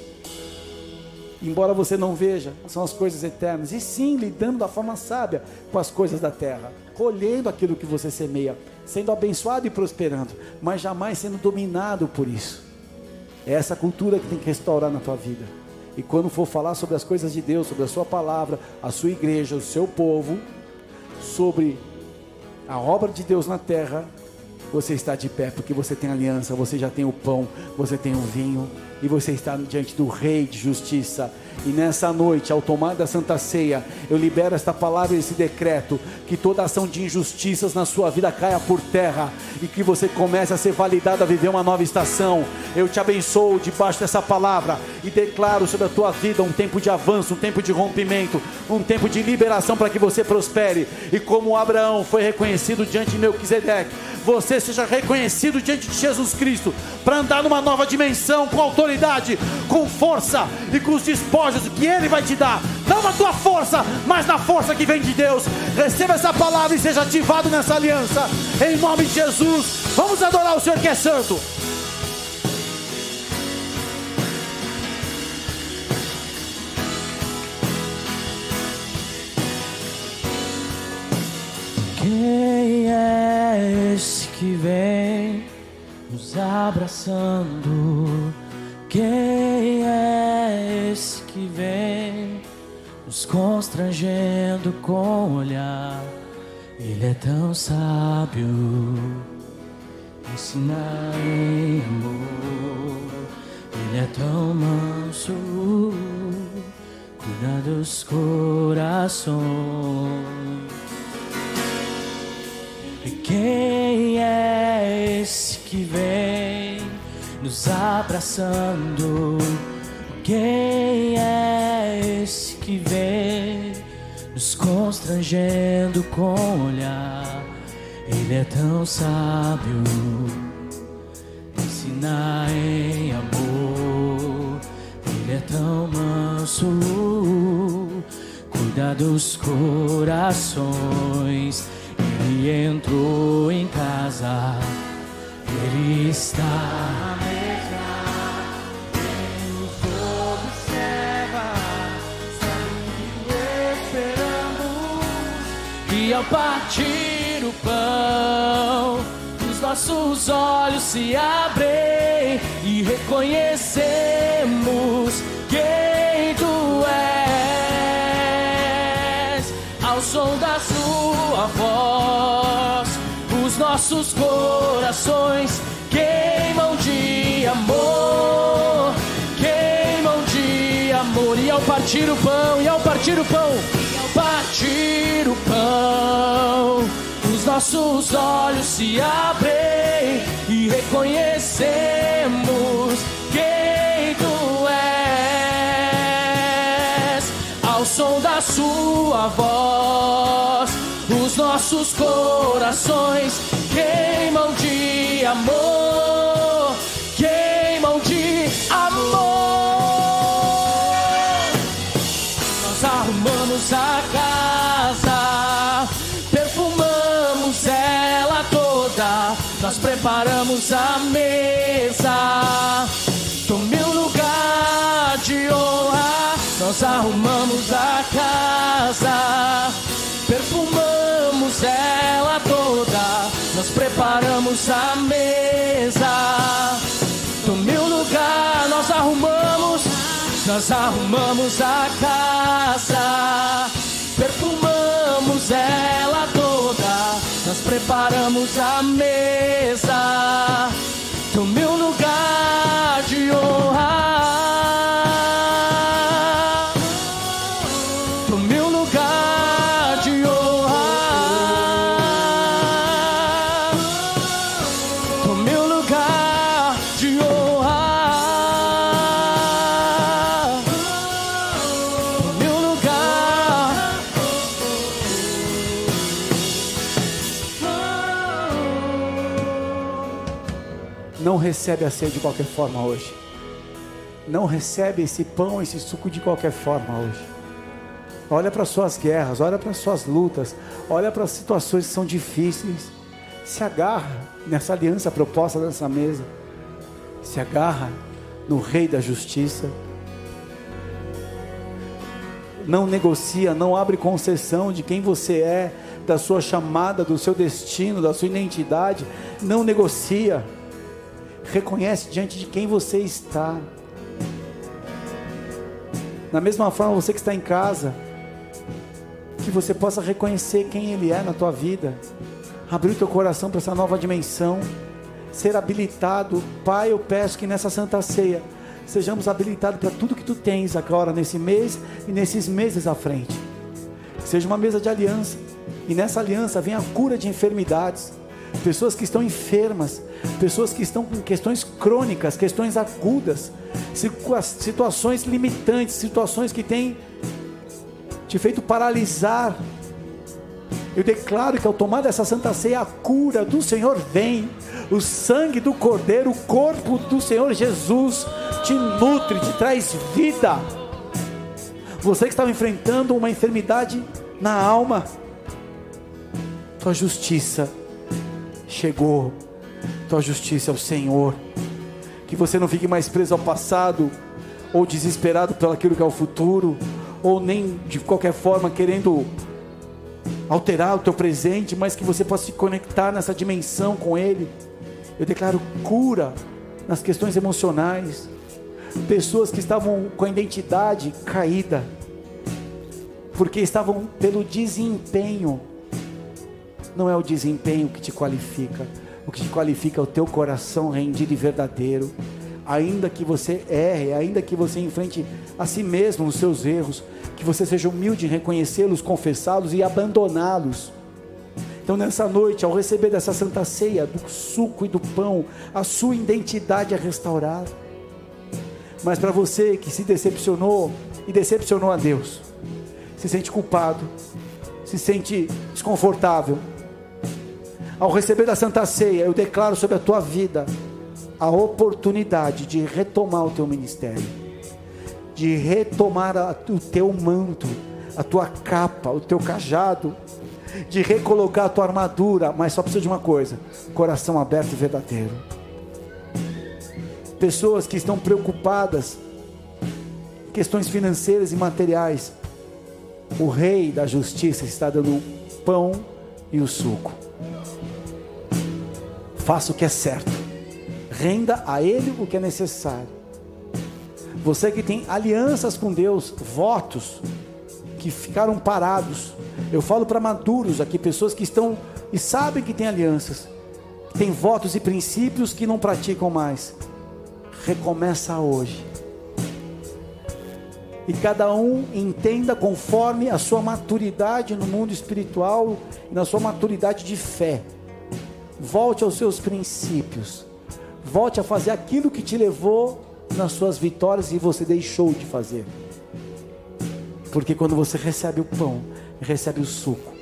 embora você não veja, são as coisas eternas, e sim lidando da forma sábia com as coisas da terra, colhendo aquilo que você semeia, sendo abençoado e prosperando, mas jamais sendo dominado por isso. É essa cultura que tem que restaurar na tua vida. E quando for falar sobre as coisas de Deus, sobre a sua palavra, a sua igreja, o seu povo, sobre a obra de Deus na terra, você está de pé porque você tem aliança, você já tem o pão, você tem o vinho e você está diante do Rei de Justiça. E nessa noite, ao tomar da Santa Ceia, eu libero esta palavra e esse decreto: que toda ação de injustiças na sua vida caia por terra e que você comece a ser validado a viver uma nova estação. Eu te abençoo debaixo dessa palavra e declaro sobre a tua vida um tempo de avanço, um tempo de rompimento, um tempo de liberação para que você prospere. E como Abraão foi reconhecido diante de Melquisedeque, você seja reconhecido diante de Jesus Cristo para andar numa nova dimensão com autoridade, com força e com os despojos que Ele vai te dar. Não na tua força, mas na força que vem de Deus. Receba essa palavra e seja ativado nessa aliança. Em nome de Jesus. Vamos adorar o Senhor que é santo. Que vem nos abraçando? Quem é esse que vem nos constrangendo com o olhar? Ele é tão sábio, ensinar em amor. Ele é tão manso, cuida dos corações. Quem é esse que vem nos abraçando? Quem é esse que vem nos constrangendo com o olhar? Ele é tão sábio, ensina em amor. Ele é tão manso, cuida dos corações. Ele entrou em casa, ele está à mesa. Ele nos observa, sempre esperando. E ao partir o pão, os nossos olhos se abrem e reconhecemos quem tu és. Ao som da sua voz, nossos corações queimam de amor, queimam de amor. E ao partir o pão, e ao partir o pão, e ao partir o pão, os nossos olhos se abrem e reconhecemos quem tu és. Ao som da sua voz, os nossos corações queimam de amor, queimam de amor. Nós arrumamos a casa, perfumamos ela toda, nós preparamos a mesa. Tome um lugar de honra, nós arrumamos a casa, nós preparamos a mesa. Tome um lugar, nós arrumamos, nós arrumamos a casa, perfumamos ela toda, nós preparamos a mesa. Tome um lugar recebe a ceia de qualquer forma hoje. Não recebe esse pão, esse suco de qualquer forma hoje. Olha para suas guerras, olha para suas lutas, olha para as situações que são difíceis. Se agarra nessa aliança proposta nessa mesa. Se agarra no Rei da Justiça. Não negocia, não abre concessão de quem você é, da sua chamada, do seu destino, da sua identidade. Não negocia. Reconhece diante de quem você está. Da mesma forma, você que está em casa, que você possa reconhecer quem Ele é na tua vida, abrir o teu coração para essa nova dimensão, ser habilitado. Pai, eu peço que nessa santa ceia sejamos habilitados para tudo que tu tens agora nesse mês e nesses meses à frente. Seja uma mesa de aliança e nessa aliança venha a cura de enfermidades, pessoas que estão enfermas, pessoas que estão com questões crônicas, questões agudas, situações limitantes, situações que têm te feito paralisar. Eu declaro que ao tomar dessa santa ceia, a cura do Senhor vem, o sangue do Cordeiro, o corpo do Senhor Jesus te nutre, te traz vida. Você que estava enfrentando uma enfermidade na alma, tua justiça chegou, tua justiça é o Senhor. Que você não fique mais preso ao passado, ou desesperado pelo aquilo que é o futuro, ou nem de qualquer forma querendo alterar o teu presente, mas que você possa se conectar nessa dimensão com Ele. Eu declaro cura nas questões emocionais. Pessoas que estavam com a identidade caída, porque estavam pelo desempenho. Não é o desempenho que te qualifica, o que te qualifica é o teu coração rendido e verdadeiro ainda que você erre, ainda que você enfrente a si mesmo os seus erros, que você seja humilde em reconhecê-los, confessá-los e abandoná-los. Então, nessa noite, ao receber dessa santa ceia, do suco e do pão, a sua identidade é restaurada. Mas para você que se decepcionou e decepcionou a Deus, se sente culpado, se sente desconfortável, ao receber da santa ceia, eu declaro sobre a tua vida a oportunidade de retomar o teu ministério, de retomar a, o teu manto, a tua capa, o teu cajado, de recolocar a tua armadura, mas só precisa de uma coisa: coração aberto e verdadeiro. Pessoas que estão preocupadas, questões financeiras e materiais, o Rei da Justiça está dando o pão e o suco. Faça o que é certo renda a Ele o que é necessário. Você que tem alianças com Deus, votos que ficaram parados. Eu falo para maduros aqui, pessoas que estão e sabem que têm alianças, têm votos e princípios que não praticam mais. Recomeça hoje. E cada um entenda conforme a sua maturidade no mundo espiritual e na sua maturidade de fé. Volte aos seus princípios Volte a fazer aquilo que te levou nas suas vitórias e você deixou de fazer. Porque quando você recebe o pão, recebe o suco,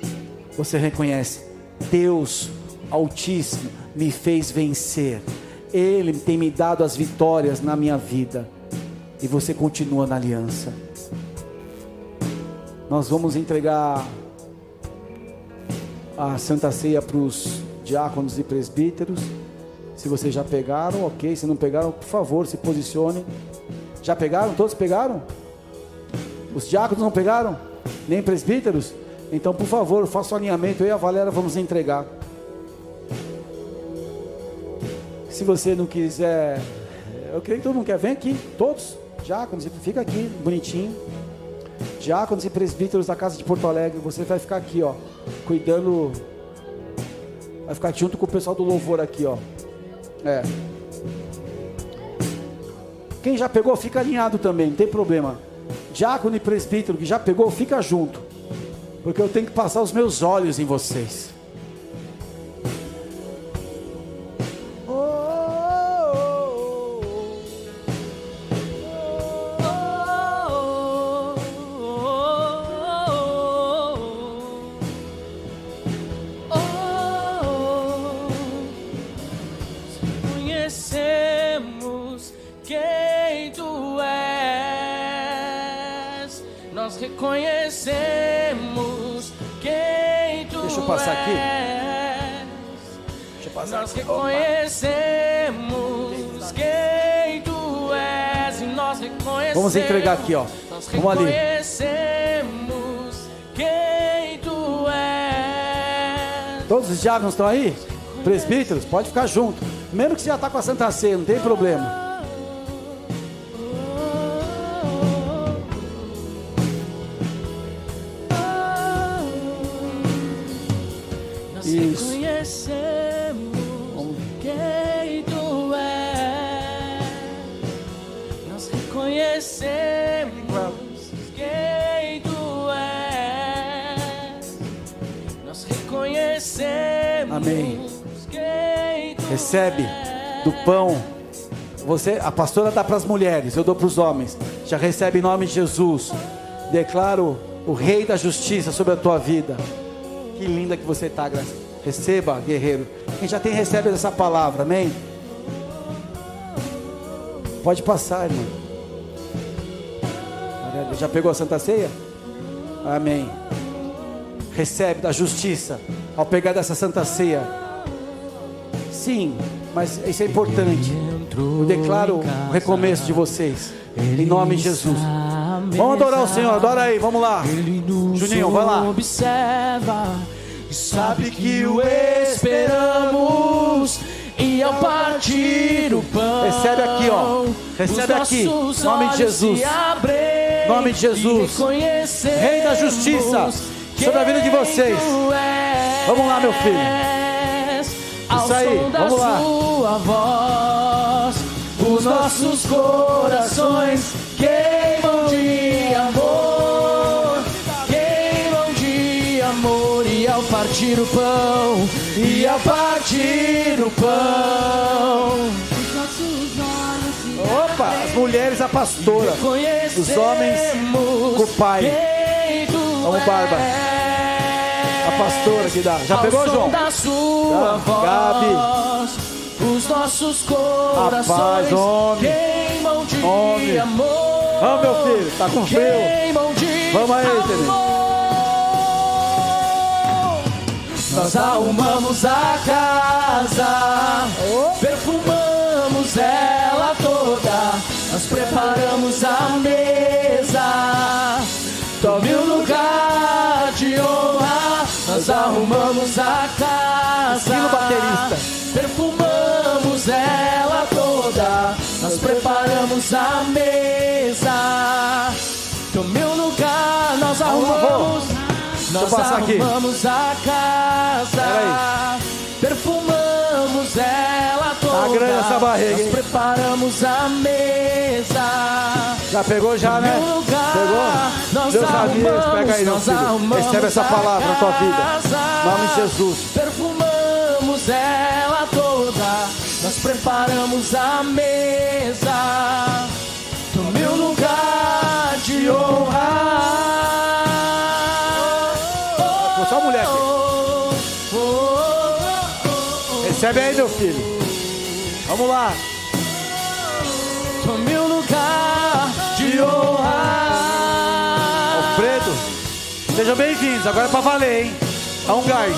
você reconhece: Deus Altíssimo me fez vencer. Ele tem me dado as vitórias na minha vida. E você continua na aliança. Nós vamos entregar a Santa Ceia para os diáconos e presbíteros. Se vocês já pegaram, ok. Se não pegaram, por favor, se posicione. Já pegaram? Todos pegaram? Os diáconos não pegaram? Nem presbíteros? Então, por favor, faça o alinhamento. Eu e a Valéria vamos entregar. Se você não quiser, eu creio que todo mundo quer. Vem aqui, todos. Diáconos, fica aqui, bonitinho. Diáconos e presbíteros da casa de Porto Alegre, você vai ficar aqui, ó, cuidando. Vai ficar junto com o pessoal do louvor aqui, ó. É. Quem já pegou, fica alinhado também, não tem problema. Diácono e presbítero que já pegou, fica junto. Porque eu tenho que passar os meus olhos em vocês. Entregar aqui, ó. Vamos ali. Todos os diáconos estão aí? Presbíteros, pode ficar junto. Mesmo que você já está com a Santa Ceia, não tem problema. Amém. Recebe do pão. Você, a pastora dá para as mulheres, eu dou para os homens. Já recebe em nome de Jesus. Declaro o Rei da Justiça sobre a tua vida. Que linda que você está, Graça. Receba, guerreiro. Quem já tem, recebe essa palavra, amém? Pode passar, irmão. Já pegou a Santa Ceia? Amém. Recebe da justiça ao pegar dessa Santa Ceia. Sim, mas isso é importante. Eu declaro o recomeço de vocês. Em nome de Jesus. Vamos adorar o Senhor, adora aí, vamos lá. Juninho, vai lá. observa e sabe que o esperamos. E ao partir o pão, Recebe aqui, ó. Recebe aqui. Nome de Jesus. Nome de Jesus. Rei da justiça sobre a vida de vocês. Vamos lá, meu filho. Isso aí, vamos lá. voz, os nossos corações queimam de amor, queimam de amor e ao partir o pão, e ao partir o pão, Opa, as mulheres, a pastora. Os homens com o pai. Vamos, Barba. A pastora que dá. Já pegou, João? da sua Tá, Gabi. voz, os nossos corações Rapaz, homem. queimam de Homem. amor. Vamos, meu filho, tá com frio? Vamos aí, amor. Nós arrumamos a casa, perfumamos ela toda, nós preparamos a mesa. Preparamos a mesa. Tome o lugar, nós arrumamos. Nós passar aqui. arrumamos a casa, perfumamos ela toda. Tá grande essa barriga, Nós preparamos a mesa. Já pegou já, né? Lugar, Pegou? nós Deus sabia, arrumamos, pega aí, meu nós filho. arrumamos Recebe essa palavra na tua vida. Em nome de Jesus. Perfumamos ela nós preparamos a mesa. Tome o lugar de honra. Foi só mulher. Oh, oh, oh, Recebe aí, meu filho. Vamos lá. oh. Tome o lugar de honra. Alfredo, sejam bem-vindos. Agora é pra valer, hein? Dá um gás.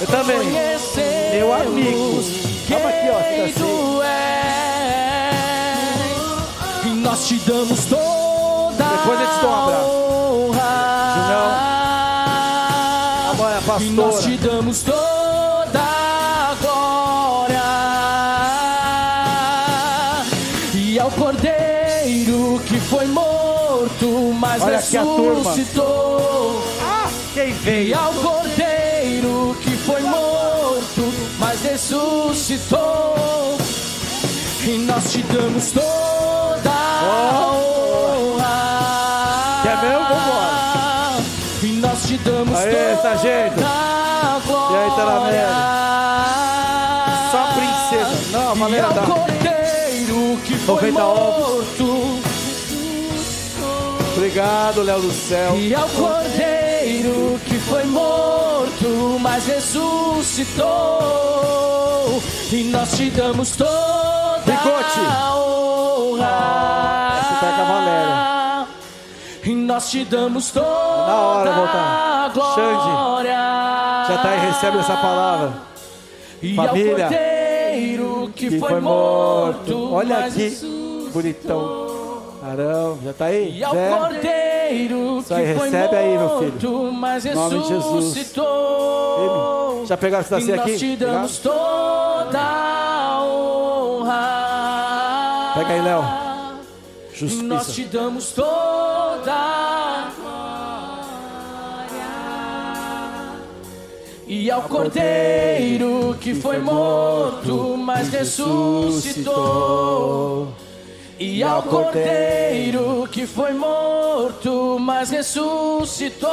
Eu também. Meu amigo. Calma aqui, ó. Quem assim. tu és, e nós te damos toda Depois um honra. A mãe, a E nós te damos toda a glória. E ao Cordeiro que foi morto, mas Olha ressuscitou. Quem E veio? ao Cordeiro mas ressuscitou. E nós te damos toda a honra. Quer mesmo? Vambora. E nós te damos Aê, toda sargento. a glória. E aí, Taramela? Só a princesa. Não, Valéria dá. Cordeiro que foi 90 ovos. morto. Obrigado, Léo do céu. E ao cordeiro que foi morto, mas ressuscitou. E nós te damos toda Bigote. a honra. Ah, a. E nós te damos toda Na hora voltar. a glória. Já tá aí, recebe essa palavra. E Família, ao cordeiro que, foi, morto. Olha mas aqui, ressuscitou. bonitão. Caramba, já tá aí? E ao Zé? Cordeiro Isso aí, que foi recebe aí, meu filho. morto, mas Em nome de Jesus. ressuscitou. Ele- Já pegaram essa nós aqui? te damos toda a honra. Pega aí, Léo. E nós Justiça. te damos toda a glória. E ao cordeiro que foi morto, mas ressuscitou. E ao cordeiro que foi morto, mas ressuscitou.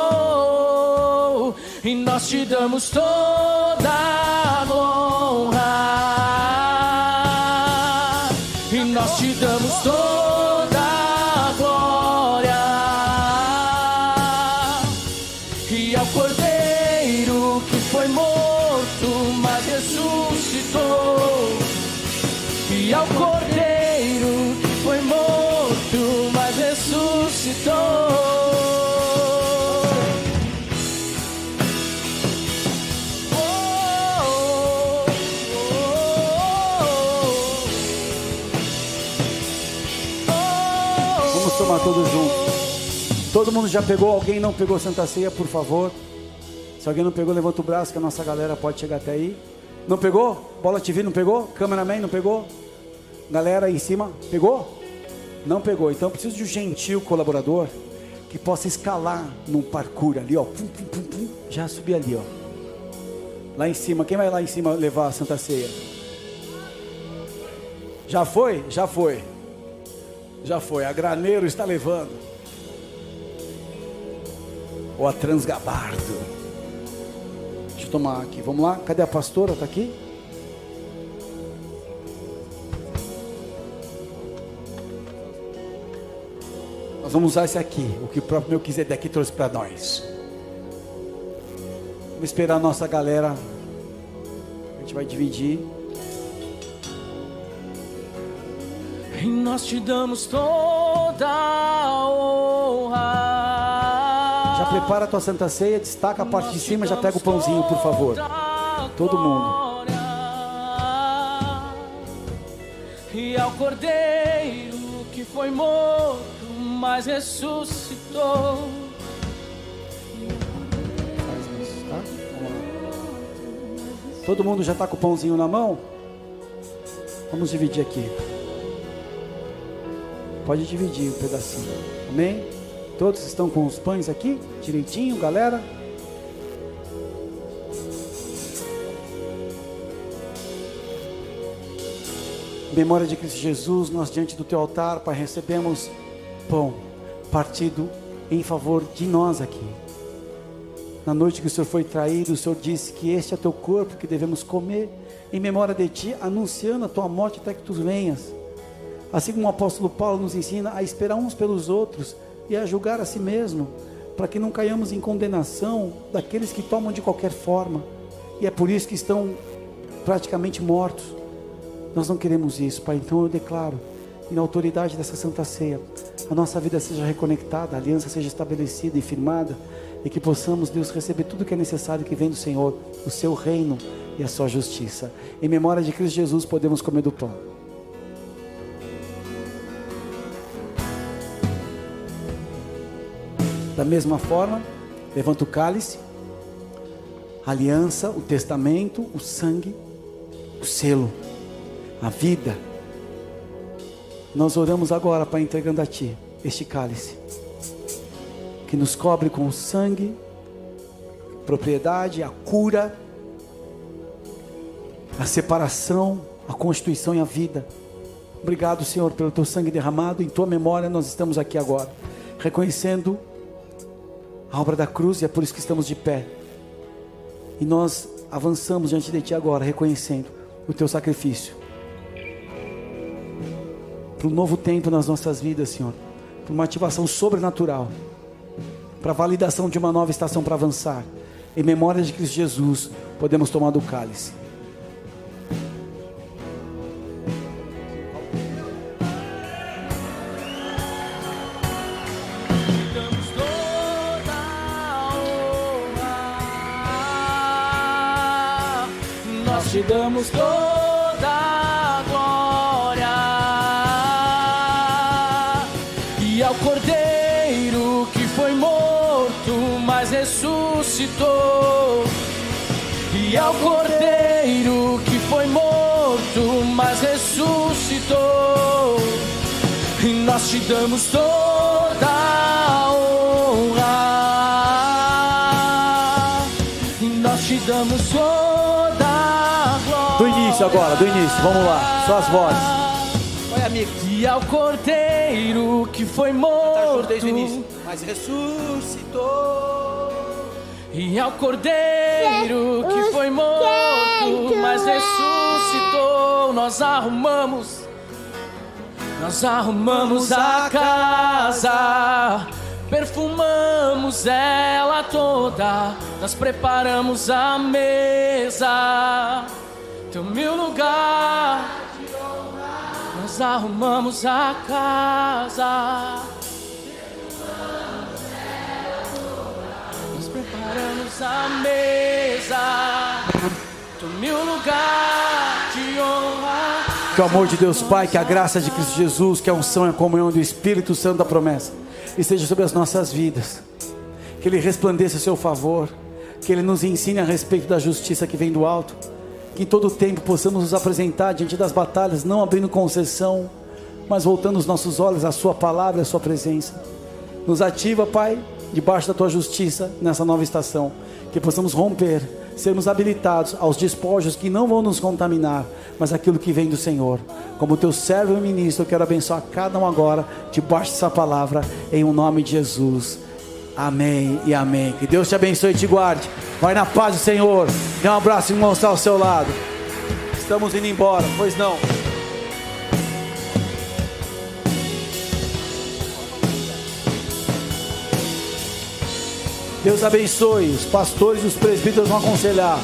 E nós te damos toda a honra. E nós te damos toda todos juntos. Todo mundo já pegou? Alguém não pegou Santa Ceia, por favor? Se alguém não pegou, levanta o braço que a nossa galera pode chegar até aí. Não pegou? Bola TV não pegou? Cameraman não pegou? Galera aí em cima, pegou? Não pegou. Então preciso de um gentil colaborador que possa escalar num parkour ali, ó. Pum, pum, pum, pum. Já subir ali, ó. Lá em cima, quem vai lá em cima levar a Santa Ceia? Já foi? Já foi. Já foi. A Graneiro está levando. Ou a Transgabardo. Deixa eu tomar aqui. Vamos lá. Cadê a pastora? Está aqui? Nós vamos usar esse aqui. O que o próprio Melquisedeque trouxe para nós. Vamos esperar a nossa galera. A gente vai dividir. E nós te damos toda a honra. Já prepara a tua Santa Ceia, destaca a parte de cima, já pega o pãozinho, por favor. Todo mundo. E ao cordeiro que foi morto, mas ressuscitou. Faz isso, tá? Todo mundo já está com o pãozinho na mão? Vamos dividir aqui. Pode dividir um pedacinho. Amém? Todos estão com os pães aqui? Direitinho, galera? Em memória de Cristo Jesus, nós diante do teu altar, Pai, recebemos pão partido em favor de nós aqui. Na noite que o Senhor foi traído, o Senhor disse que este é teu corpo que devemos comer em memória de ti, anunciando a tua morte até que tu venhas. Assim como o apóstolo Paulo nos ensina a esperar uns pelos outros e a julgar a si mesmo, para que não caiamos em condenação daqueles que tomam de qualquer forma. E é por isso que estão praticamente mortos. Nós não queremos isso, Pai. Então eu declaro, e na autoridade dessa Santa Ceia, a nossa vida seja reconectada, a aliança seja estabelecida e firmada, e que possamos, Deus, receber tudo que é necessário que vem do Senhor, o seu reino e a sua justiça. Em memória de Cristo Jesus, podemos comer do pão. Da mesma forma, levanta o cálice, a aliança, o testamento, o sangue, o selo, a vida. Nós oramos agora, Pai, entregando a Ti este cálice, que nos cobre com o sangue, propriedade, a cura, a separação, a constituição e a vida. Obrigado, Senhor, pelo Teu sangue derramado. Em Tua memória, nós estamos aqui agora, reconhecendo a obra da cruz e é por isso que estamos de pé. E nós avançamos diante de Ti agora, reconhecendo o Teu sacrifício. Para um novo tempo nas nossas vidas, Senhor. Para uma ativação sobrenatural. Para a validação de uma nova estação para avançar. Em memória de Cristo Jesus, podemos tomar do cálice. Damos toda a glória. E ao Cordeiro que foi morto, mas ressuscitou. E ao Cordeiro que foi morto, mas ressuscitou. E nós te damos toda a honra. E nós te damos toda início agora, do início. Vamos lá. Só as vozes. Oi, amigo. E ao Cordeiro que foi morto. Desde o início. Mas ressuscitou. E ao Cordeiro que foi morto, mas ressuscitou, nós arrumamos, nós arrumamos a casa, perfumamos ela toda, nós preparamos a mesa, teu meu lugar, nós arrumamos a casa. Nós preparamos a mesa, tome o lugar de honra. Que o amor de Deus Pai, que a graça de Cristo Jesus, que a unção e a comunhão do Espírito Santo da promessa esteja sobre as nossas vidas. Que Ele resplandeça a seu favor. Que Ele nos ensine a respeito da justiça que vem do alto. Que em todo tempo possamos nos apresentar diante das batalhas, não abrindo concessão, mas voltando os nossos olhos à Sua palavra e à Sua presença. Nos ativa, Pai, debaixo da Tua justiça nessa nova estação. Que possamos romper, sermos habilitados aos despojos que não vão nos contaminar, mas aquilo que vem do Senhor. Como Teu servo e ministro, eu quero abençoar cada um agora, debaixo dessa palavra, em o nome de Jesus. Amém e amém. Que Deus te abençoe e te guarde. Vai na paz do Senhor. Dê um abraço, irmão, está ao seu lado. Estamos indo embora, pois não. Deus abençoe. Os pastores e os presbíteros vão aconselhar.